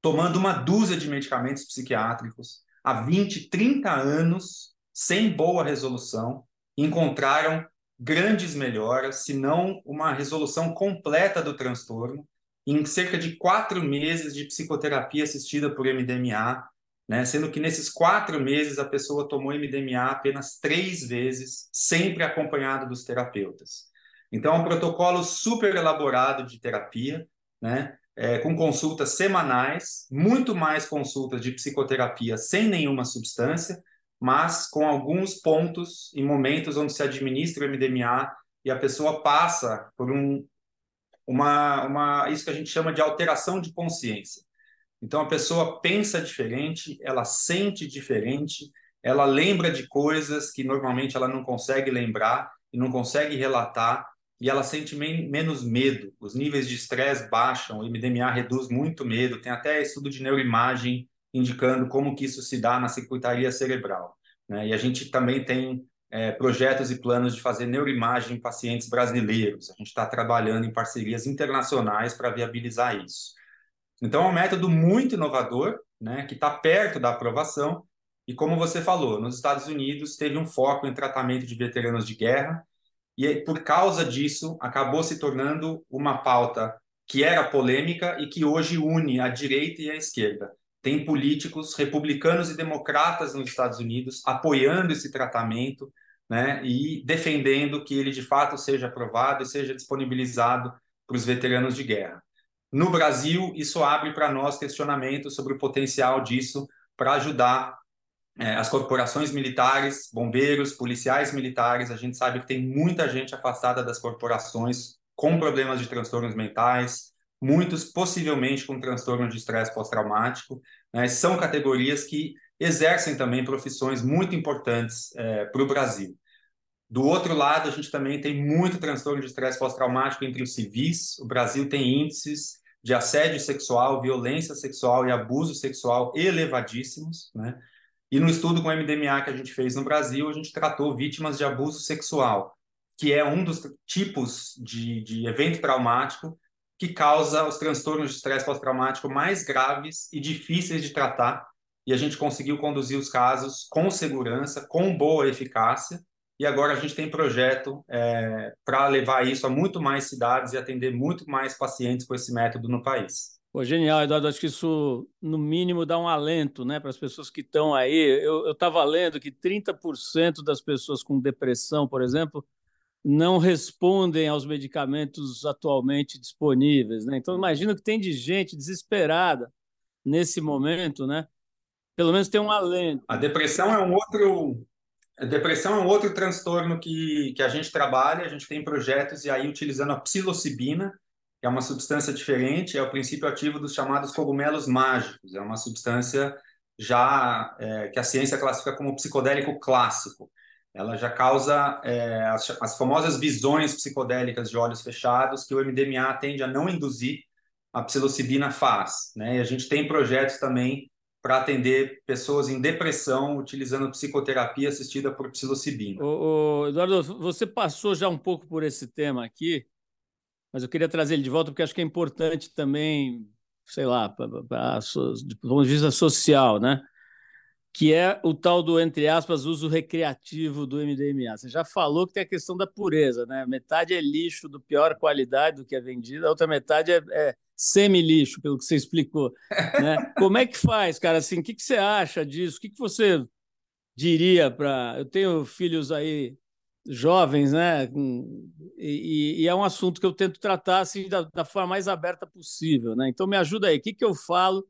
Speaker 3: tomando uma dúzia de medicamentos psiquiátricos há 20, 30 anos, sem boa resolução, encontraram grandes melhoras, se não uma resolução completa do transtorno, em cerca de quatro meses de psicoterapia assistida por MDMA, né? sendo que nesses quatro meses a pessoa tomou MDMA apenas três vezes, sempre acompanhado dos terapeutas. Então, é um protocolo super elaborado de terapia, né? É, com consultas semanais, muito mais consultas de psicoterapia sem nenhuma substância, mas com alguns pontos e momentos onde se administra o MDMA e a pessoa passa por um, uma, uma, isso que a gente chama de alteração de consciência. Então a pessoa pensa diferente, ela sente diferente, ela lembra de coisas que normalmente ela não consegue lembrar e não consegue relatar, e ela sente men menos medo. Os níveis de estresse baixam, o MDMA reduz muito medo. Tem até estudo de neuroimagem indicando como que isso se dá na circuitaria cerebral. Né? E a gente também tem é, projetos e planos de fazer neuroimagem em pacientes brasileiros. A gente está trabalhando em parcerias internacionais para viabilizar isso. Então, é um método muito inovador, né, que está perto da aprovação. E como você falou, nos Estados Unidos teve um foco em tratamento de veteranos de guerra, e por causa disso acabou se tornando uma pauta que era polêmica e que hoje une a direita e a esquerda. Tem políticos republicanos e democratas nos Estados Unidos apoiando esse tratamento, né, e defendendo que ele de fato seja aprovado e seja disponibilizado para os veteranos de guerra. No Brasil, isso abre para nós questionamentos sobre o potencial disso para ajudar é, as corporações militares, bombeiros, policiais militares. A gente sabe que tem muita gente afastada das corporações com problemas de transtornos mentais, muitos possivelmente com transtorno de estresse pós-traumático. Né? São categorias que exercem também profissões muito importantes é, para o Brasil. Do outro lado, a gente também tem muito transtorno de estresse pós-traumático entre os civis. O Brasil tem índices de assédio sexual, violência sexual e abuso sexual elevadíssimos, né? E no estudo com MDMA que a gente fez no Brasil, a gente tratou vítimas de abuso sexual, que é um dos tipos de, de evento traumático que causa os transtornos de estresse pós-traumático mais graves e difíceis de tratar. E a gente conseguiu conduzir os casos com segurança, com boa eficácia, e agora a gente tem projeto é, para levar isso a muito mais cidades e atender muito mais pacientes com esse método no país.
Speaker 2: Pô, genial, Eduardo. Acho que isso, no mínimo, dá um alento né, para as pessoas que estão aí. Eu estava lendo que 30% das pessoas com depressão, por exemplo, não respondem aos medicamentos atualmente disponíveis. Né? Então, imagino que tem de gente desesperada nesse momento, né? Pelo menos tem um alento.
Speaker 3: A depressão é um outro depressão é um outro transtorno que, que a gente trabalha, a gente tem projetos e aí utilizando a psilocibina, que é uma substância diferente, é o princípio ativo dos chamados cogumelos mágicos, é uma substância já é, que a ciência classifica como psicodélico clássico. Ela já causa é, as, as famosas visões psicodélicas de olhos fechados que o MDMA tende a não induzir, a psilocibina faz. Né? E a gente tem projetos também para atender pessoas em depressão utilizando psicoterapia assistida por psilocibina.
Speaker 2: Ô, ô, Eduardo, você passou já um pouco por esse tema aqui, mas eu queria trazer ele de volta porque acho que é importante também, sei lá, pra, do ponto de vista social, né? Que é o tal do, entre aspas, uso recreativo do MDMA. Você já falou que tem a questão da pureza, né? Metade é lixo do pior qualidade do que é vendido, a outra metade é, é semi-lixo, pelo que você explicou. Né? (laughs) Como é que faz, cara? Assim, o que, que você acha disso? O que, que você diria para. Eu tenho filhos aí jovens, né? E, e, é um assunto que eu tento tratar assim da, da, forma mais aberta possível, né? Então me ajuda aí, o que, que eu falo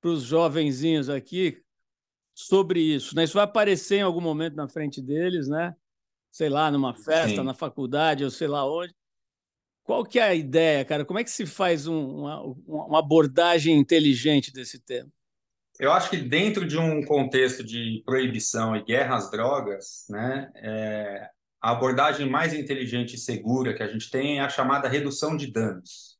Speaker 2: para os jovenzinhos aqui sobre isso? Né? Isso vai aparecer em algum momento na frente deles, né? Sei lá, numa festa, Sim. na faculdade, ou sei lá onde. Qual que é a ideia, cara? Como é que se faz um, uma, uma abordagem inteligente desse tema?
Speaker 3: Eu acho que dentro de um contexto de proibição e guerra às drogas, né, é, a abordagem mais inteligente e segura que a gente tem é a chamada redução de danos.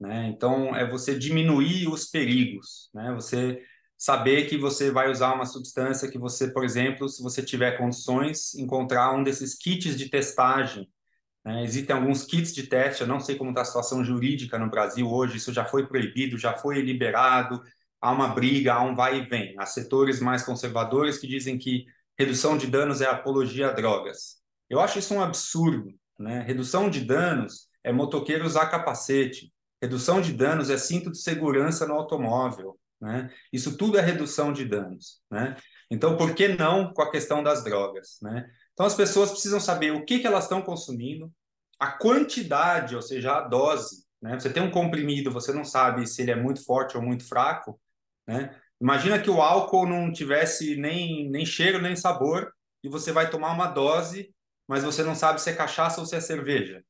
Speaker 3: Né? Então, é você diminuir os perigos, né? você saber que você vai usar uma substância que você, por exemplo, se você tiver condições, encontrar um desses kits de testagem. Né? Existem alguns kits de teste, eu não sei como está a situação jurídica no Brasil hoje, isso já foi proibido, já foi liberado, há uma briga, há um vai e vem. Há setores mais conservadores que dizem que redução de danos é apologia a drogas. Eu acho isso um absurdo. Né? Redução de danos é motoqueiro usar capacete. Redução de danos é cinto de segurança no automóvel. Né? Isso tudo é redução de danos. Né? Então, por que não com a questão das drogas? Né? Então, as pessoas precisam saber o que, que elas estão consumindo, a quantidade, ou seja, a dose. Né? Você tem um comprimido, você não sabe se ele é muito forte ou muito fraco, né? Imagina que o álcool não tivesse nem, nem cheiro nem sabor e você vai tomar uma dose, mas você não sabe se é cachaça ou se é cerveja.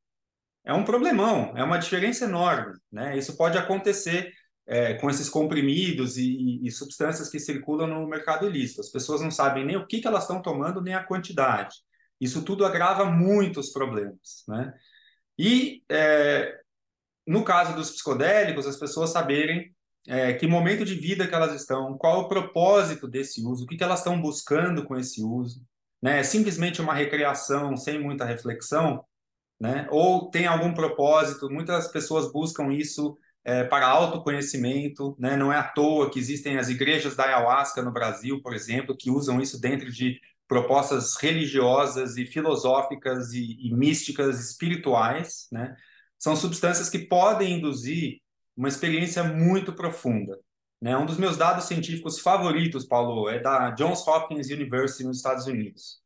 Speaker 3: É um problemão, é uma diferença enorme. Né? Isso pode acontecer é, com esses comprimidos e, e, substâncias que circulam no mercado ilícito. As pessoas não sabem nem o que, que elas estão tomando, nem a quantidade. Isso tudo agrava muito os problemas. Né? E, é, no caso dos psicodélicos, as pessoas saberem é, que momento de vida que elas estão, qual o propósito desse uso, o que, que elas estão buscando com esse uso. Né? É simplesmente uma recreação sem muita reflexão, né? ou tem algum propósito, muitas pessoas buscam isso é, para autoconhecimento, né? não é à toa que existem as igrejas da ayahuasca no Brasil, por exemplo, que usam isso dentro de propostas religiosas e filosóficas e, e místicas espirituais, né? São substâncias que podem induzir uma experiência muito profunda. Né? Um dos meus dados científicos favoritos, Paulo, é da Johns Hopkins University nos Estados Unidos.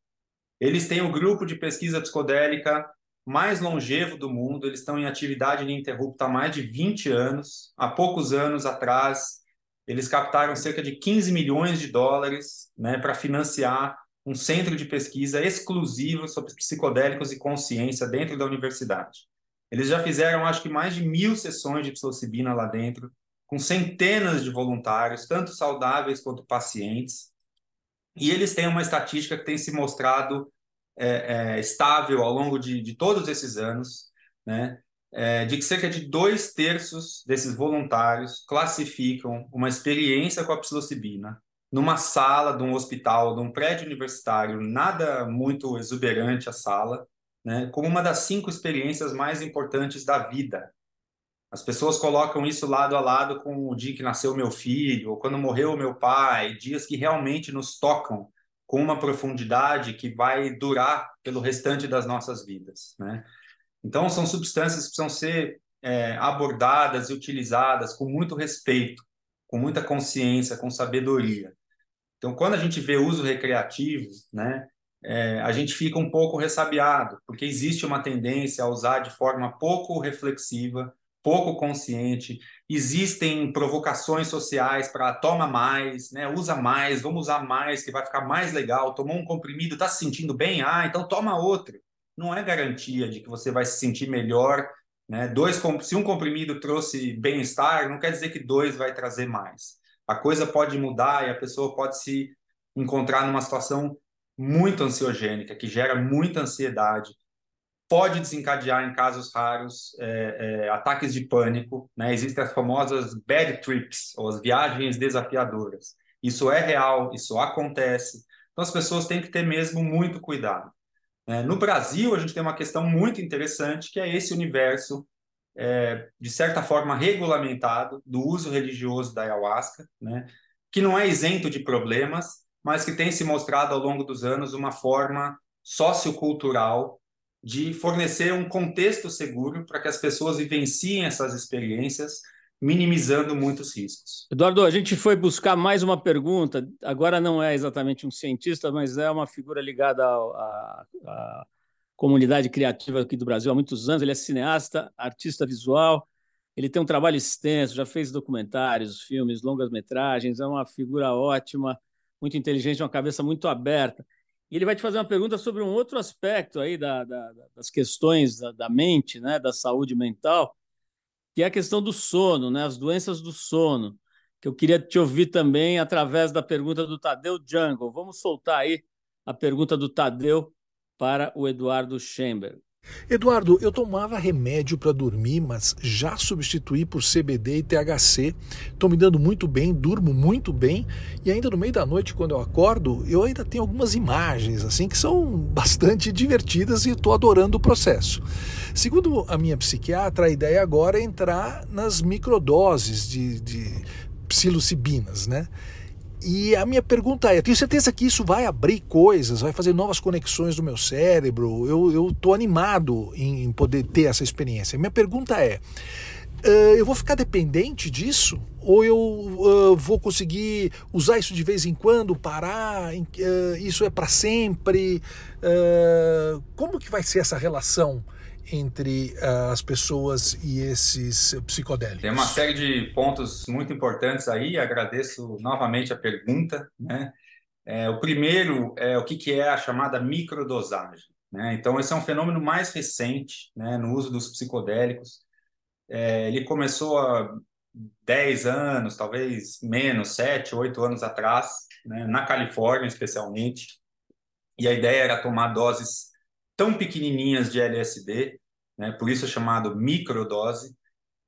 Speaker 3: Eles têm o grupo de pesquisa psicodélica mais longevo do mundo, eles estão em atividade ininterrupta há mais de 20 anos. Há poucos anos atrás, eles captaram cerca de 15 milhões de dólares né, para financiar um centro de pesquisa exclusivo sobre psicodélicos e consciência dentro da universidade. Eles já fizeram, acho que, mais de mil sessões de psilocibina lá dentro, com centenas de voluntários, tanto saudáveis quanto pacientes. E eles têm uma estatística que tem se mostrado é, é, estável ao longo de, de, todos esses anos, né? É, de que cerca de dois terços desses voluntários classificam uma experiência com a psilocibina numa sala de um hospital, de um prédio universitário, nada muito exuberante a sala, né, como uma das cinco experiências mais importantes da vida. As pessoas colocam isso lado a lado com o dia que nasceu meu filho, ou quando morreu meu pai, dias que realmente nos tocam com uma profundidade que vai durar pelo restante das nossas vidas. Né? Então, são substâncias que precisam ser é, abordadas e utilizadas com muito respeito, com muita consciência, com sabedoria. Então, quando a gente vê uso recreativo, né, é, a gente fica um pouco ressabiado, porque existe uma tendência a usar de forma pouco reflexiva, pouco consciente. Existem provocações sociais para toma mais, né? usa mais, vamos usar mais, que vai ficar mais legal. Tomou um comprimido, está se sentindo bem? Ah, então toma outro. Não é garantia de que você vai se sentir melhor. Né? Dois, se um comprimido trouxe bem-estar, não quer dizer que dois vai trazer mais. A coisa pode mudar e a pessoa pode se encontrar numa situação muito ansiogênica, que gera muita ansiedade, pode desencadear, em casos raros, é, é, ataques de pânico. Né? Existem as famosas bad trips, ou as viagens desafiadoras. Isso é real, isso acontece. Então, as pessoas têm que ter mesmo muito cuidado. Né? No Brasil, a gente tem uma questão muito interessante, que é esse universo, é, de certa forma, regulamentado do uso religioso da ayahuasca, né? que não é isento de problemas, mas que tem se mostrado ao longo dos anos uma forma sociocultural de fornecer um contexto seguro para que as pessoas vivenciem essas experiências minimizando muitos riscos.
Speaker 2: Eduardo, a gente foi buscar mais uma pergunta. Agora não é exatamente um cientista, mas é uma figura ligada à comunidade criativa aqui do Brasil há muitos anos. Ele é cineasta, artista visual. Ele tem um trabalho extenso, já fez documentários, filmes, longas metragens. É uma figura ótima, muito inteligente, uma cabeça muito aberta. E ele vai te fazer uma pergunta sobre um outro aspecto aí da, da, das questões da, da mente, né, da saúde mental que é a questão do sono, né? as doenças do sono, que eu queria te ouvir também através da pergunta do Tadeu Jungle. Vamos soltar aí a pergunta do Tadeu para o Eduardo Schember.
Speaker 5: Eduardo, eu tomava remédio para dormir, mas já substituí por CBD e THC. Estou me dando muito bem, durmo muito bem e ainda no meio da noite, quando eu acordo, eu ainda tenho algumas imagens assim que são (laughs) bastante divertidas e estou adorando o processo. Segundo a minha psiquiatra, a ideia agora é entrar nas microdoses de, de psilocibinas, né? E a minha pergunta é: tenho certeza que isso vai abrir coisas, vai fazer novas conexões no meu cérebro? Eu estou animado em, em, poder ter essa experiência. Minha pergunta é: uh, eu vou ficar dependente disso? Ou eu uh, vou conseguir usar isso de vez em quando, parar? Uh, isso é para sempre? como que vai ser essa relação? Entre uh, as pessoas e esses psicodélicos?
Speaker 3: Tem uma série de pontos muito importantes aí, agradeço novamente a pergunta. Né? É, o primeiro é o que, que é a chamada microdosagem. Né? Então, esse é um fenômeno mais recente né, no uso dos psicodélicos. É, ele começou há 10 anos, talvez menos, 7, 8 anos atrás, né, na Califórnia especialmente, e a ideia era tomar doses tão pequenininhas de LSD, né, por isso é chamado microdose,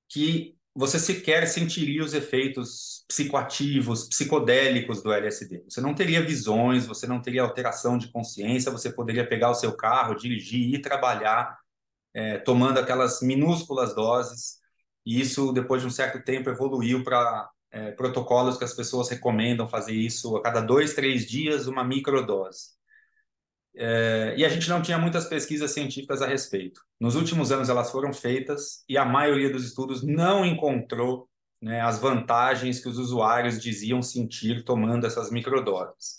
Speaker 3: que você sequer sentiria os efeitos psicoativos, psicodélicos do LSD. Você não teria visões, você não teria alteração de consciência, você poderia pegar o seu carro, dirigir e trabalhar é, tomando aquelas minúsculas doses. E isso, depois de um certo tempo, evoluiu para é, protocolos que as pessoas recomendam fazer isso a cada dois, três dias, uma microdose. É, e a gente não tinha muitas pesquisas científicas a respeito. Nos últimos anos elas foram feitas e a maioria dos estudos não encontrou né, as vantagens que os usuários diziam sentir tomando essas microdoses.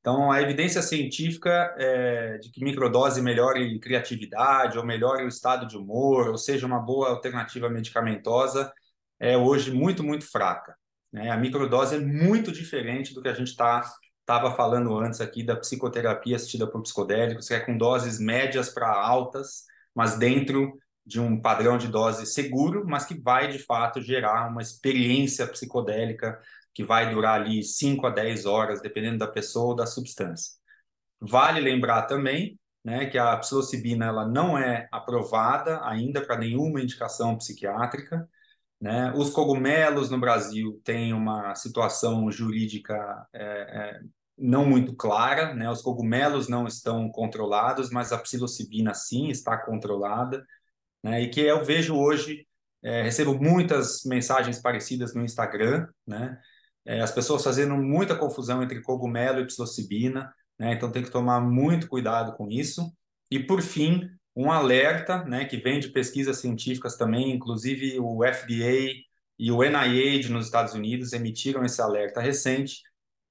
Speaker 3: Então, a evidência científica é, de que microdose melhore criatividade ou melhore o estado de humor, ou seja, uma boa alternativa medicamentosa, é hoje muito, muito fraca. Né? A microdose é muito diferente do que a gente está estava falando antes aqui da psicoterapia assistida por psicodélicos, que é com doses médias para altas, mas dentro de um padrão de dose seguro, mas que vai de fato gerar uma experiência psicodélica que vai durar ali 5 a 10 horas, dependendo da pessoa ou da substância. Vale lembrar também né, que a psilocibina ela não é aprovada ainda para nenhuma indicação psiquiátrica. Né? Os cogumelos no Brasil têm uma situação jurídica é, é, não muito clara, né? Os cogumelos não estão controlados, mas a psilocibina sim está controlada, né? E que eu vejo hoje, é, recebo muitas mensagens parecidas no Instagram, né? É, as pessoas fazendo muita confusão entre cogumelo e psilocibina, né? Então tem que tomar muito cuidado com isso. E por fim, um alerta, né? Que vem de pesquisas científicas também, inclusive o FDA e o NIH nos Estados Unidos emitiram esse alerta recente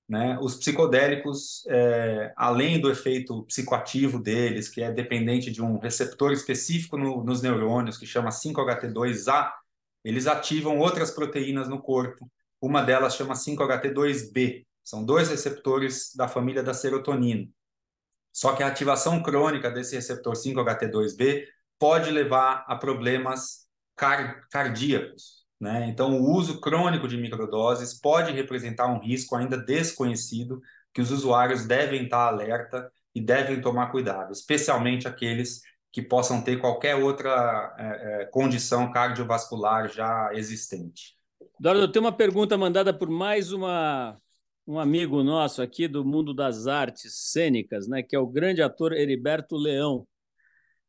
Speaker 3: né? Os psicodélicos, é, além do efeito psicoativo deles, que é dependente de um receptor específico no, nos neurônios, que chama 5-HT2A, eles ativam outras proteínas no corpo. Uma delas chama 5-HT2B. São dois receptores da família da serotonina. Só que a ativação crônica desse receptor 5-HT2B pode levar a problemas car cardíacos. Né? Então, o uso crônico de microdoses pode representar um risco ainda desconhecido que os usuários devem estar alerta e devem tomar cuidado, especialmente aqueles que possam ter qualquer outra é, é, condição cardiovascular já existente.
Speaker 2: Dora, eu tenho uma pergunta mandada por mais uma, um amigo nosso aqui do mundo das artes cênicas, né, que é o grande ator Heriberto Leão.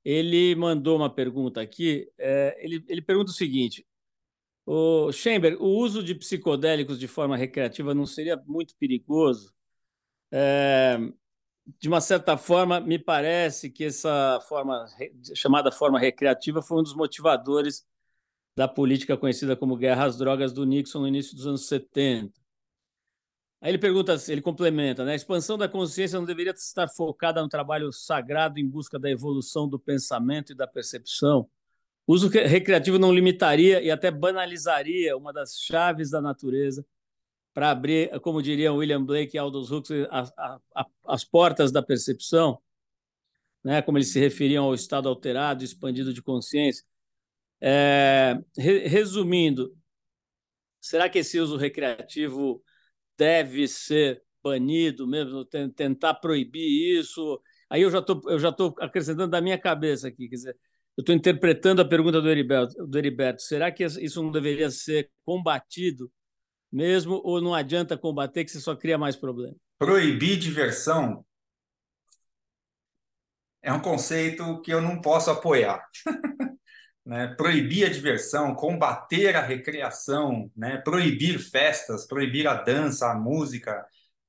Speaker 2: Ele mandou uma pergunta aqui. É, ele, ele pergunta o seguinte: o Chamber, o uso de psicodélicos de forma recreativa não seria muito perigoso? É, de uma certa forma, me parece que essa forma chamada forma recreativa foi um dos motivadores da política conhecida como guerra às drogas do Nixon no início dos anos 70. Aí ele pergunta, ele complementa, né? A expansão da consciência não deveria estar focada no trabalho sagrado em busca da evolução do pensamento e da percepção. O uso recreativo não limitaria e até banalizaria uma das chaves da natureza para abrir, como diriam William Blake e Aldous Huxley, a, a, a, as portas da percepção, né? Como eles se referiam ao estado alterado, expandido de consciência. É, re, resumindo, será que esse uso recreativo deve ser banido mesmo, tentar proibir isso. Aí eu já tô, eu já estou acrescentando da minha cabeça aqui, quer dizer, eu estou interpretando a pergunta do Heriberto, do Heriberto. Será que isso não deveria ser combatido mesmo ou não adianta combater que você só cria mais problema?
Speaker 3: Proibir diversão é um conceito que eu não posso apoiar. (laughs) né, proibir a diversão, combater a recreação, né, proibir festas, proibir a dança, a música,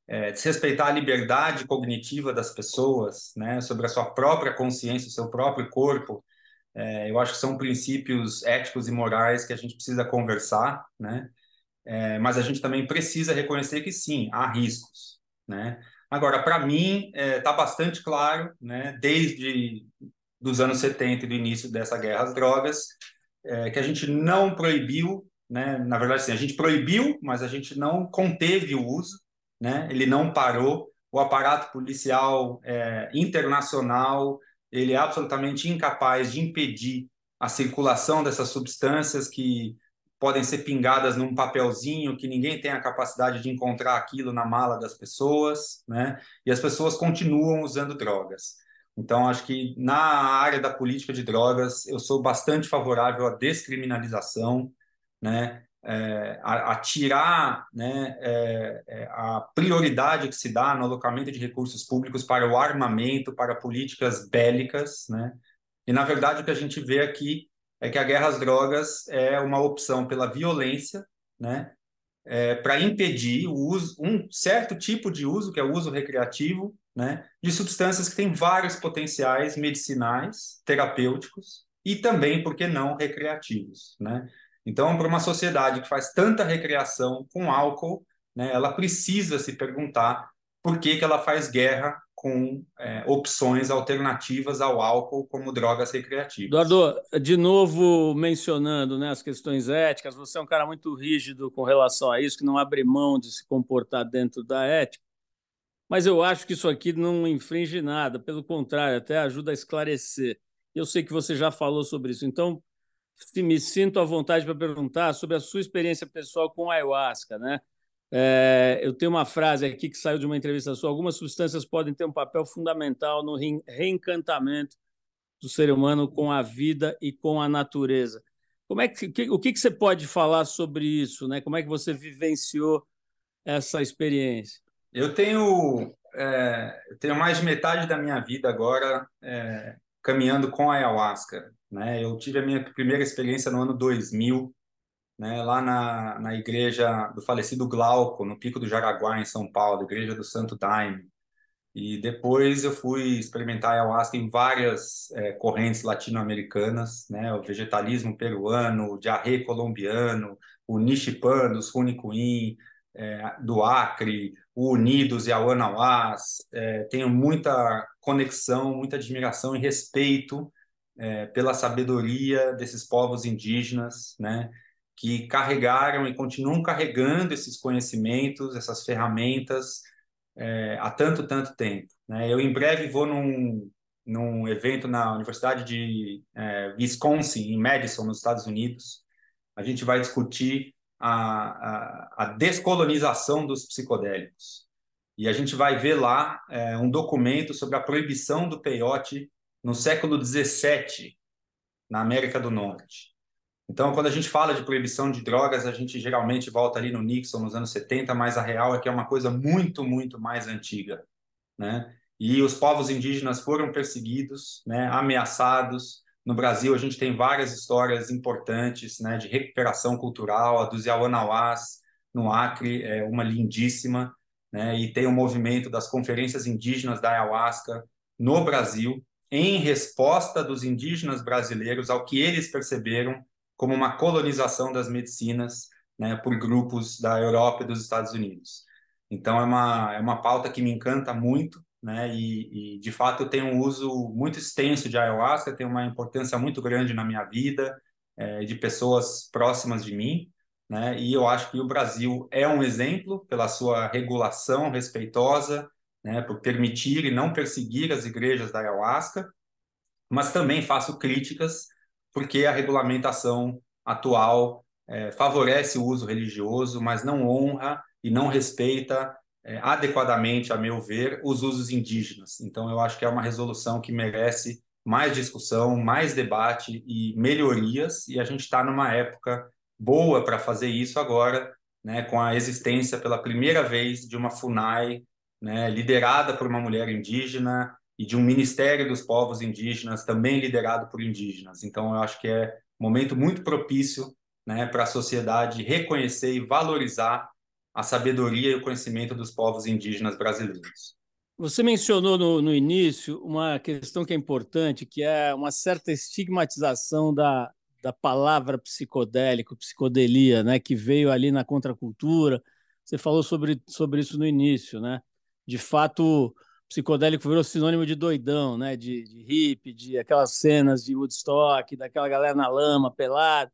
Speaker 3: é, desrespeitar a liberdade cognitiva das pessoas, né, sobre a sua própria consciência, o seu próprio corpo. É, eu acho que são princípios éticos e morais que a gente precisa conversar, né? É, mas a gente também precisa reconhecer que sim, há riscos, né? Agora, para mim, está é, tá bastante claro, né, desde dos anos 70 e do início dessa guerra às drogas, é, que a gente não proibiu, né? na verdade, sim, a gente proibiu, mas a gente não conteve o uso, né? ele não parou. O aparato policial é, internacional ele é absolutamente incapaz de impedir a circulação dessas substâncias que podem ser pingadas num papelzinho que ninguém tem a capacidade de encontrar aquilo na mala das pessoas, né? E as pessoas continuam usando drogas. Então, acho que na área da política de drogas, eu sou bastante favorável à descriminalização, né? É, a, a, tirar né, é, é, a prioridade que se dá no alocamento de recursos públicos para o armamento, para políticas bélicas, né? E, na verdade, o que a gente vê aqui é que a guerra às drogas é uma opção pela violência, né? É, para impedir o uso, um certo tipo de uso, que é o uso recreativo, né, de substâncias que têm vários potenciais medicinais, terapêuticos e também, por que não, recreativos. Né? Então, para uma sociedade que faz tanta recreação com álcool, né, ela precisa se perguntar por que, que ela faz guerra com é, opções alternativas ao álcool como drogas recreativas.
Speaker 2: Eduardo, de novo mencionando né, as questões éticas, você é um cara muito rígido com relação a isso, que não abre mão de se comportar dentro da ética. Mas eu acho que isso aqui não infringe nada, pelo contrário, até ajuda a esclarecer. Eu sei que você já falou sobre isso, então me sinto à vontade para perguntar sobre a sua experiência pessoal com ayahuasca, né? É, eu tenho uma frase aqui que saiu de uma entrevista sua. Algumas substâncias podem ter um papel fundamental no reencantamento do ser humano com a vida e com a natureza. Como é que, o que, que você pode falar sobre isso, né? Como é que você vivenciou essa experiência?
Speaker 3: Eu tenho, é, eu tenho mais de metade da minha vida agora é, caminhando com a ayahuasca. Né? Eu tive a minha primeira experiência no ano 2000, né, lá na, na igreja do falecido Glauco, no Pico do Jaraguá, em São Paulo, igreja do Santo Daime. E depois eu fui experimentar ayahuasca em várias é, correntes latino-americanas, né, o vegetalismo peruano, o diarré colombiano, o Nishipan dos Runicuim, é, do Acre, o Unidos e a Wanawás, é, tenho muita conexão, muita admiração e respeito é, pela sabedoria desses povos indígenas, né, que carregaram e continuam carregando esses conhecimentos, essas ferramentas é, há tanto, tanto tempo. Né? Eu em breve vou num, num evento na Universidade de é, Wisconsin, em Madison, nos Estados Unidos. A gente vai discutir a, a, a descolonização dos psicodélicos. E a gente vai ver lá é, um documento sobre a proibição do peiote no século XVII, na América do Norte. Então, quando a gente fala de proibição de drogas, a gente geralmente volta ali no Nixon, nos anos 70, mas a real é que é uma coisa muito, muito mais antiga. Né? E os povos indígenas foram perseguidos, né, ameaçados, no Brasil, a gente tem várias histórias importantes né, de recuperação cultural, a dos Yawanawás, no Acre, é uma lindíssima, né, e tem o movimento das conferências indígenas da Ayahuasca no Brasil, em resposta dos indígenas brasileiros ao que eles perceberam como uma colonização das medicinas né, por grupos da Europa e dos Estados Unidos. Então, é uma, é uma pauta que me encanta muito, né? E, e, de fato eu tenho um uso muito extenso de ayahuasca, tem uma importância muito grande na minha vida, é, de pessoas próximas de mim, né? E eu acho que o Brasil é um exemplo pela sua regulação respeitosa, né? Por permitir e não perseguir as igrejas da ayahuasca, mas também faço críticas porque a regulamentação atual é, favorece o uso religioso, mas não honra e não respeita é, adequadamente, a meu ver, os usos indígenas. Então, eu acho que é uma resolução que merece mais discussão, mais debate e melhorias, e a gente está numa época boa para fazer isso agora, né, com a existência pela primeira vez de uma FUNAI né, liderada por uma mulher indígena e de um Ministério dos Povos Indígenas também liderado por indígenas. Então, eu acho que é um momento muito propício né, para a sociedade reconhecer e valorizar a sabedoria e o conhecimento dos povos indígenas brasileiros.
Speaker 2: Você mencionou no, no, início uma questão que é importante, que é uma certa estigmatização da, da palavra psicodélico, psicodelia, né, que veio ali na contracultura. Você falou sobre, sobre isso no início, né? De fato, psicodélico virou sinônimo de doidão, né? De, de hippie, de aquelas cenas de Woodstock, daquela galera na lama, pelada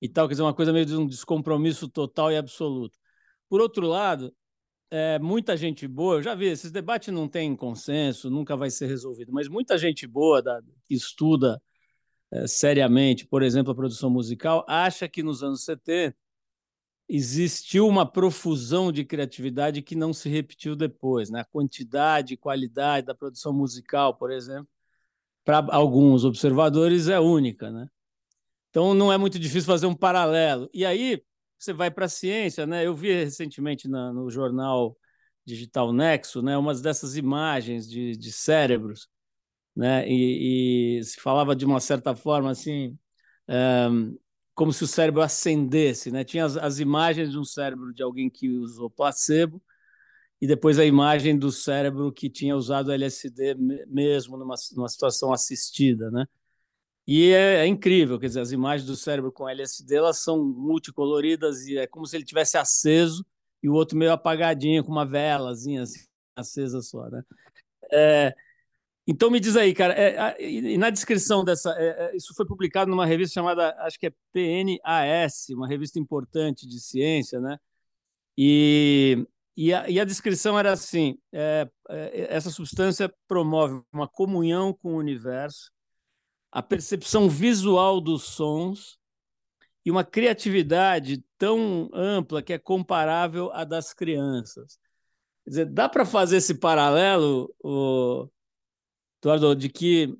Speaker 2: e tal, quer dizer, uma coisa meio de um descompromisso total e absoluto. Por outro lado, é, muita gente boa, eu já vi, esses debates não têm consenso, nunca vai ser resolvido, mas muita gente boa da, que estuda é, seriamente, por exemplo, a produção musical, acha que nos anos 70 existiu uma profusão de criatividade que não se repetiu depois. Né? A quantidade e qualidade da produção musical, por exemplo, para alguns observadores é única. Né? Então não é muito difícil fazer um paralelo. E aí você vai para a ciência, né? Eu vi recentemente na, no jornal Digital Nexo, né, umas dessas imagens de, de cérebros, né? E, e, se falava de uma certa forma assim, como se o cérebro acendesse, né? Tinha as, as imagens de um cérebro de alguém que usou placebo e depois a imagem do cérebro que tinha usado LSD mesmo numa, numa situação assistida, né? E é, é, incrível, quer dizer, as imagens do cérebro com LSD elas são multicoloridas e é como se ele tivesse aceso e o outro meio apagadinho com uma velazinha assim, acesa só, né? É, então me diz aí, cara, é, e na descrição dessa, é, é, isso foi publicado numa revista chamada, acho que é PNAS, uma revista importante de ciência, né? E, e, a, e a descrição era assim: é, essa substância promove uma comunhão com o universo a percepção visual dos sons e uma criatividade tão ampla que é comparável à das crianças. Quer dizer, dá para fazer esse paralelo, o, Eduardo, de que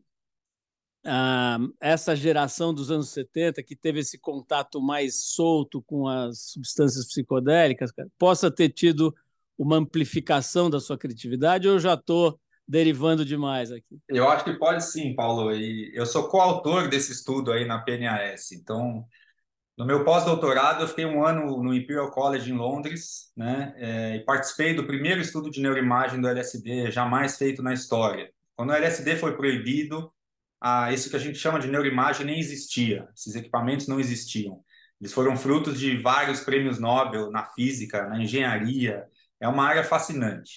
Speaker 2: ah, essa geração dos anos 70, que teve esse contato mais solto com as substâncias psicodélicas, cara, possa ter tido uma amplificação da sua criatividade, ou eu já estou derivando demais aqui.
Speaker 3: Eu acho que pode sim, Paulo. E eu sou coautor desse estudo aí na PNAS. Então, no meu pós-doutorado, eu fiquei um ano no Imperial College em Londres, né? É, e participei do primeiro estudo de neuroimagem do LSD jamais feito na história. Quando o LSD foi proibido, ah, isso que a gente chama de neuroimagem nem existia. Esses equipamentos não existiam. Eles foram frutos de vários prêmios Nobel na física, na engenharia. É uma área fascinante.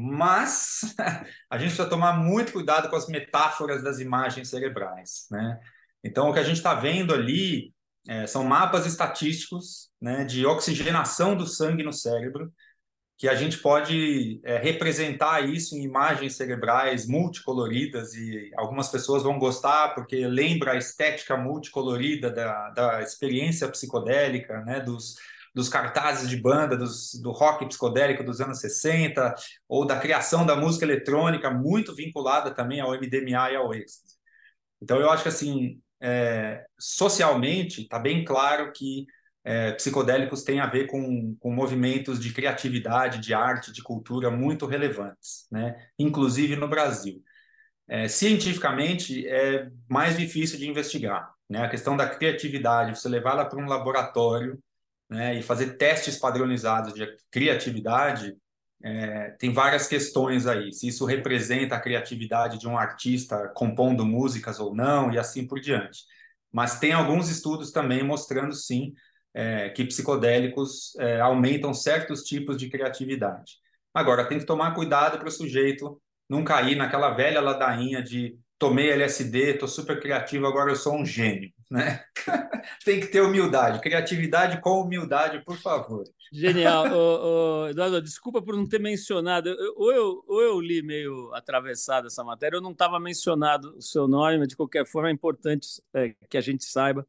Speaker 3: Mas (laughs) a gente precisa tomar muito cuidado com as metáforas das imagens cerebrais, né? Então, o que a gente está vendo ali é, são mapas estatísticos né, de oxigenação do sangue no cérebro, que a gente pode é, representar isso em imagens cerebrais multicoloridas e algumas pessoas vão gostar porque lembra a estética multicolorida da, da experiência psicodélica, né, dos, dos cartazes de banda dos, do rock psicodélico dos anos 60, ou da criação da música eletrônica, muito vinculada também ao MDMA e ao êxtase. Então, eu acho que, assim, é, socialmente, está bem claro que é, psicodélicos têm a ver com, com movimentos de criatividade, de arte, de cultura muito relevantes, né? inclusive no Brasil. É, cientificamente, é mais difícil de investigar. Né? A questão da criatividade, você levá-la para um laboratório né, e fazer testes padronizados de criatividade, é, tem várias questões aí. Se isso representa a criatividade de um artista compondo músicas ou não, e assim por diante. mas tem alguns estudos também mostrando, sim, é, que psicodélicos é, aumentam certos tipos de criatividade. Agora, tem que tomar cuidado para o sujeito não cair naquela velha ladainha de tomei LSD, estou super criativo, agora eu sou um gênio, né? (laughs) Tem que ter humildade, criatividade com humildade, por favor.
Speaker 2: Genial. (laughs) ô, ô, Eduardo, desculpa por não ter mencionado, ou eu, ou eu li meio atravessado essa matéria, eu não estava mencionado o seu nome, mas de qualquer forma é importante é, que a gente saiba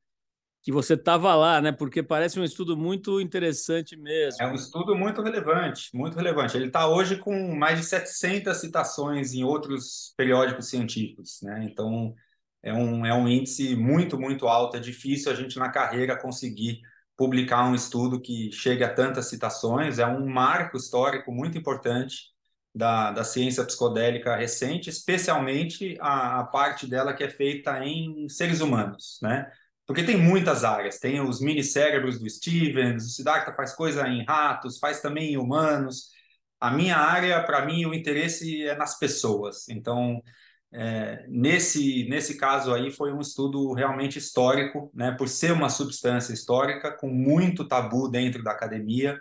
Speaker 2: que você estava lá, né? Porque parece um estudo muito interessante mesmo.
Speaker 3: É um estudo muito relevante, muito relevante. Ele está hoje com mais de 700 citações em outros periódicos científicos, né? Então, é um, é um índice muito, muito alto. É difícil a gente, na carreira, conseguir publicar um estudo que chegue a tantas citações. É um marco histórico muito importante da, da ciência psicodélica recente, especialmente a, a parte dela que é feita em seres humanos, né? Porque tem muitas áreas, tem os mini-cérebros do Stevens, o Siddhartha faz coisa em ratos, faz também em humanos. A minha área, para mim, o interesse é nas pessoas. Então, é, nesse, nesse caso aí, foi um estudo realmente histórico, né, por ser uma substância histórica, com muito tabu dentro da academia,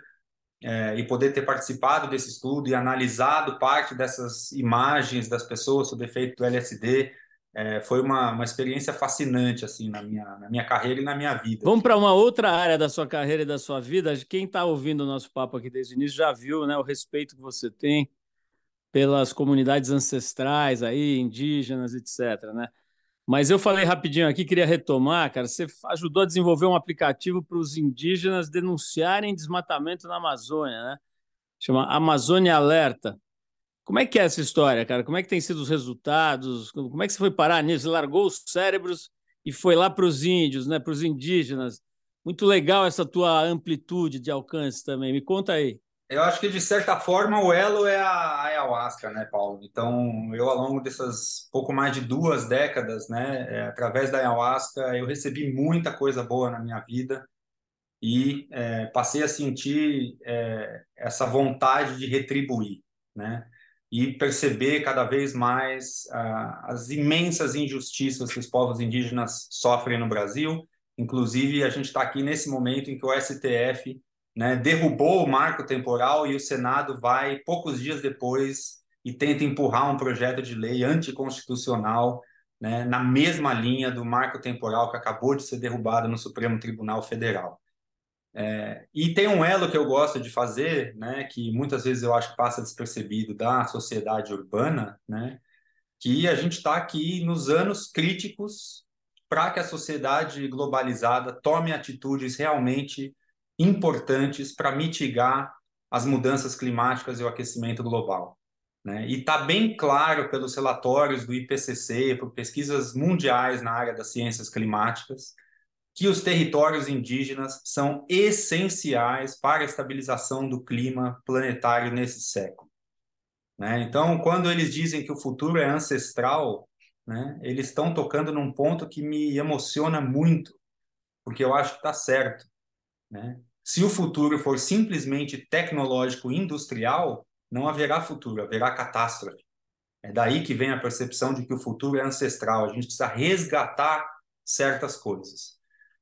Speaker 3: é, e poder ter participado desse estudo e analisado parte dessas imagens das pessoas sob efeito do LSD, é, foi uma, uma experiência fascinante assim na minha, na minha carreira e na minha vida.
Speaker 2: Vamos para uma outra área da sua carreira e da sua vida. Quem está ouvindo o nosso papo aqui desde o início já viu né, o respeito que você tem pelas comunidades ancestrais aí, indígenas, etc. Né? Mas eu falei rapidinho aqui, queria retomar, cara. Você ajudou a desenvolver um aplicativo para os indígenas denunciarem desmatamento na Amazônia, né? Chama Amazônia Alerta. Como é que é essa história, cara? Como é que tem sido os resultados? Como é que você foi parar nisso? Você largou os cérebros e foi lá para os índios, né? Para os indígenas. Muito legal essa tua amplitude de alcance também. Me conta aí.
Speaker 3: Eu acho que, de certa forma, o elo é a ayahuasca, né, Paulo? Então, eu, ao longo dessas pouco mais de duas décadas, né, é, através da ayahuasca, eu recebi muita coisa boa na minha vida e é, passei a sentir é, essa vontade de retribuir, né? E perceber cada vez mais uh, as imensas injustiças que os povos indígenas sofrem no Brasil. Inclusive, a gente está aqui nesse momento em que o STF né, derrubou o marco temporal e o Senado vai, poucos dias depois, e tenta empurrar um projeto de lei anticonstitucional né, na mesma linha do marco temporal que acabou de ser derrubado no Supremo Tribunal Federal. É, e tem um elo que eu gosto de fazer, né, que muitas vezes eu acho que passa despercebido da sociedade urbana, né, que a gente está aqui nos anos críticos para que a sociedade globalizada tome atitudes realmente importantes para mitigar as mudanças climáticas e o aquecimento global. Né? E está bem claro pelos relatórios do IPCC, por pesquisas mundiais na área das ciências climáticas, que os territórios indígenas são essenciais para a estabilização do clima planetário nesse século. Né? Então, quando eles dizem que o futuro é ancestral, né, eles estão tocando num ponto que me emociona muito, porque eu acho que está certo. Né? Se o futuro for simplesmente tecnológico industrial, não haverá futuro, haverá catástrofe. É daí que vem a percepção de que o futuro é ancestral. A gente precisa resgatar certas coisas.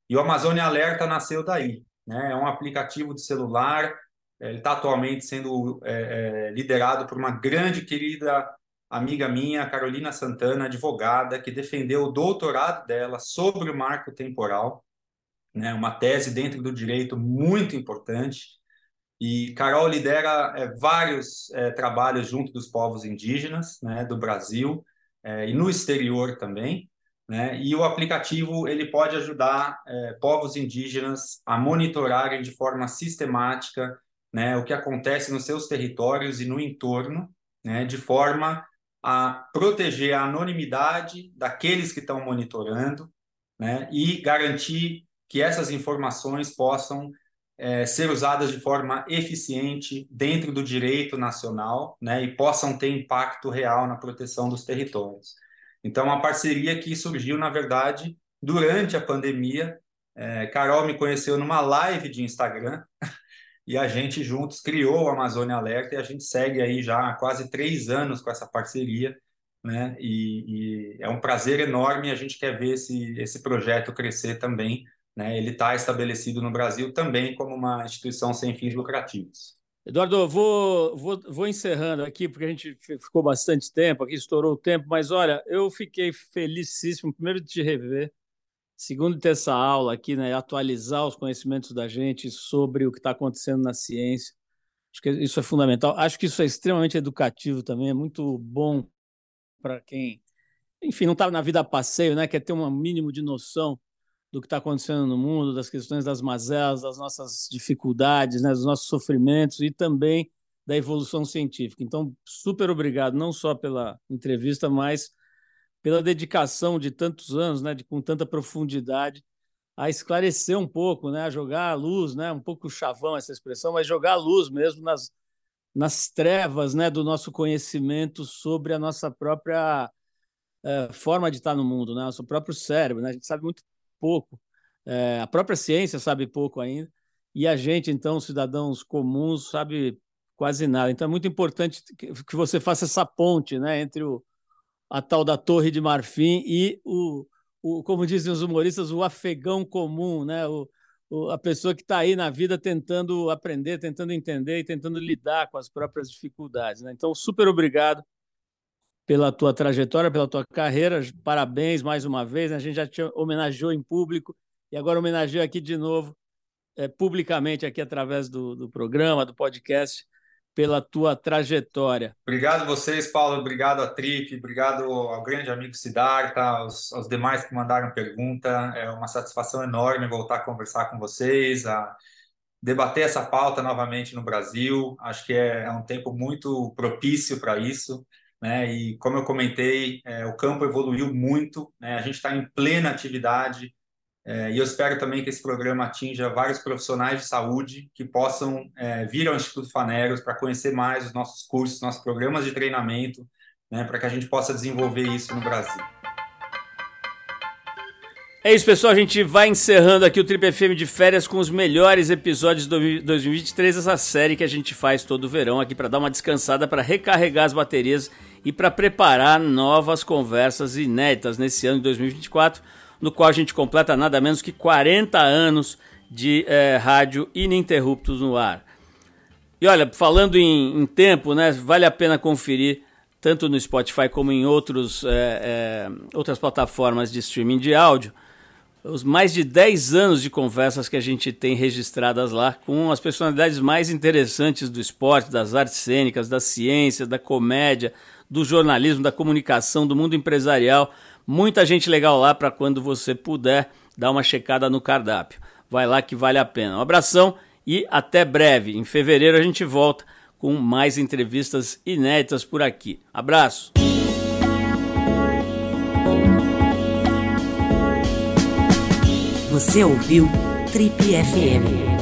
Speaker 3: E o Amazônia Alerta nasceu daí. Né? É um aplicativo de celular, é, ele está atualmente sendo é, é, liderado por uma grande querida amiga minha, Carolina Santana, advogada, que defendeu o doutorado dela sobre o marco temporal, né? uma tese dentro do direito muito importante. E Carol lidera é, vários é, trabalhos junto dos povos indígenas né, do Brasil é, e no exterior também. Né? E o aplicativo ele pode ajudar é, povos indígenas a monitorarem de forma sistemática né, o que acontece nos seus territórios e no entorno, né, de forma a proteger a anonimidade daqueles que estão monitorando né, e garantir que essas informações possam é, ser usadas de forma eficiente dentro do direito nacional né, e possam ter impacto real na proteção dos territórios. Então, uma parceria que surgiu, na verdade, durante a pandemia. É, Carol me conheceu numa live de Instagram (laughs) e a gente juntos criou o Amazônia Alerta e a gente segue aí já há quase três anos com essa parceria né? E, e, é um prazer enorme. A gente quer ver esse esse projeto crescer também, né? Ele está estabelecido no Brasil também como uma instituição sem fins lucrativos.
Speaker 2: Eduardo, vou, vou, vou encerrando aqui, porque a gente ficou bastante tempo aqui, estourou o tempo, mas olha, eu fiquei felicíssimo, primeiro, de te rever, segundo, de ter essa aula aqui, né, atualizar os conhecimentos da gente sobre o que está acontecendo na ciência. Acho que isso é fundamental. Acho que isso é extremamente educativo também, é muito bom para quem, enfim, não está na vida a passeio, né, quer ter um mínimo de noção do que está acontecendo no mundo, das questões das mazelas, das nossas dificuldades, né, dos nossos sofrimentos e também da evolução científica. Então, super obrigado, não só pela entrevista, mas pela dedicação de tantos anos, né, de, com tanta profundidade, a esclarecer um pouco, né, a jogar a luz, né, um pouco chavão essa expressão, mas jogar a luz mesmo nas, nas trevas né, do nosso conhecimento sobre a nossa própria é, forma de estar no mundo, né, nosso próprio cérebro. Né? A gente sabe muito pouco, é, a própria ciência sabe pouco ainda, e a gente, então, cidadãos comuns, sabe quase nada. Então é muito importante que você faça essa ponte né, entre o, a tal da Torre de Marfim e o, o como dizem os humoristas, o afegão comum, né? O, o a pessoa que está aí na vida tentando aprender, tentando entender e tentando lidar com as próprias dificuldades. Né? Então, super obrigado pela tua trajetória, pela tua carreira. Parabéns mais uma vez. Né? A gente já te homenageou em público e agora homenageou aqui de novo, é, publicamente, aqui através do, do programa, do podcast, pela tua trajetória.
Speaker 3: Obrigado vocês, Paulo. Obrigado a Trip, obrigado ao grande amigo Siddhartha, aos, aos demais que mandaram pergunta. É uma satisfação enorme voltar a conversar com vocês, a debater essa pauta novamente no Brasil. Acho que é, é um tempo muito propício para isso né? E como eu comentei, é, o campo evoluiu muito, né? A gente está em plena atividade é, e eu espero também que esse programa atinja vários profissionais de saúde que possam é, vir ao Instituto Faneros para conhecer mais os nossos cursos, nossos programas de treinamento, né? Para que a gente possa desenvolver isso no Brasil.
Speaker 2: É isso, pessoal. A gente vai encerrando aqui o Trip FM de férias com os melhores episódios de 2023, essa série que a gente faz todo verão aqui para dar uma descansada, para recarregar as baterias e para preparar novas conversas inéditas nesse ano de 2024, no qual a gente completa nada menos que 40 anos de é, rádio ininterruptos no ar. E olha, falando em, em, tempo, né, vale a pena conferir tanto no Spotify como em outros, é, é, outras plataformas de streaming de áudio os mais de 10 anos de conversas que a gente tem registradas lá com as personalidades mais interessantes do esporte, das artes cênicas, da ciência, da comédia, do jornalismo, da comunicação, do mundo empresarial. Muita gente legal lá para quando você puder dar uma checada no cardápio. Vai lá que vale a pena. Um abração e até breve. Em fevereiro a gente volta com mais entrevistas inéditas por aqui. Abraço!
Speaker 1: Você ouviu Trip FM.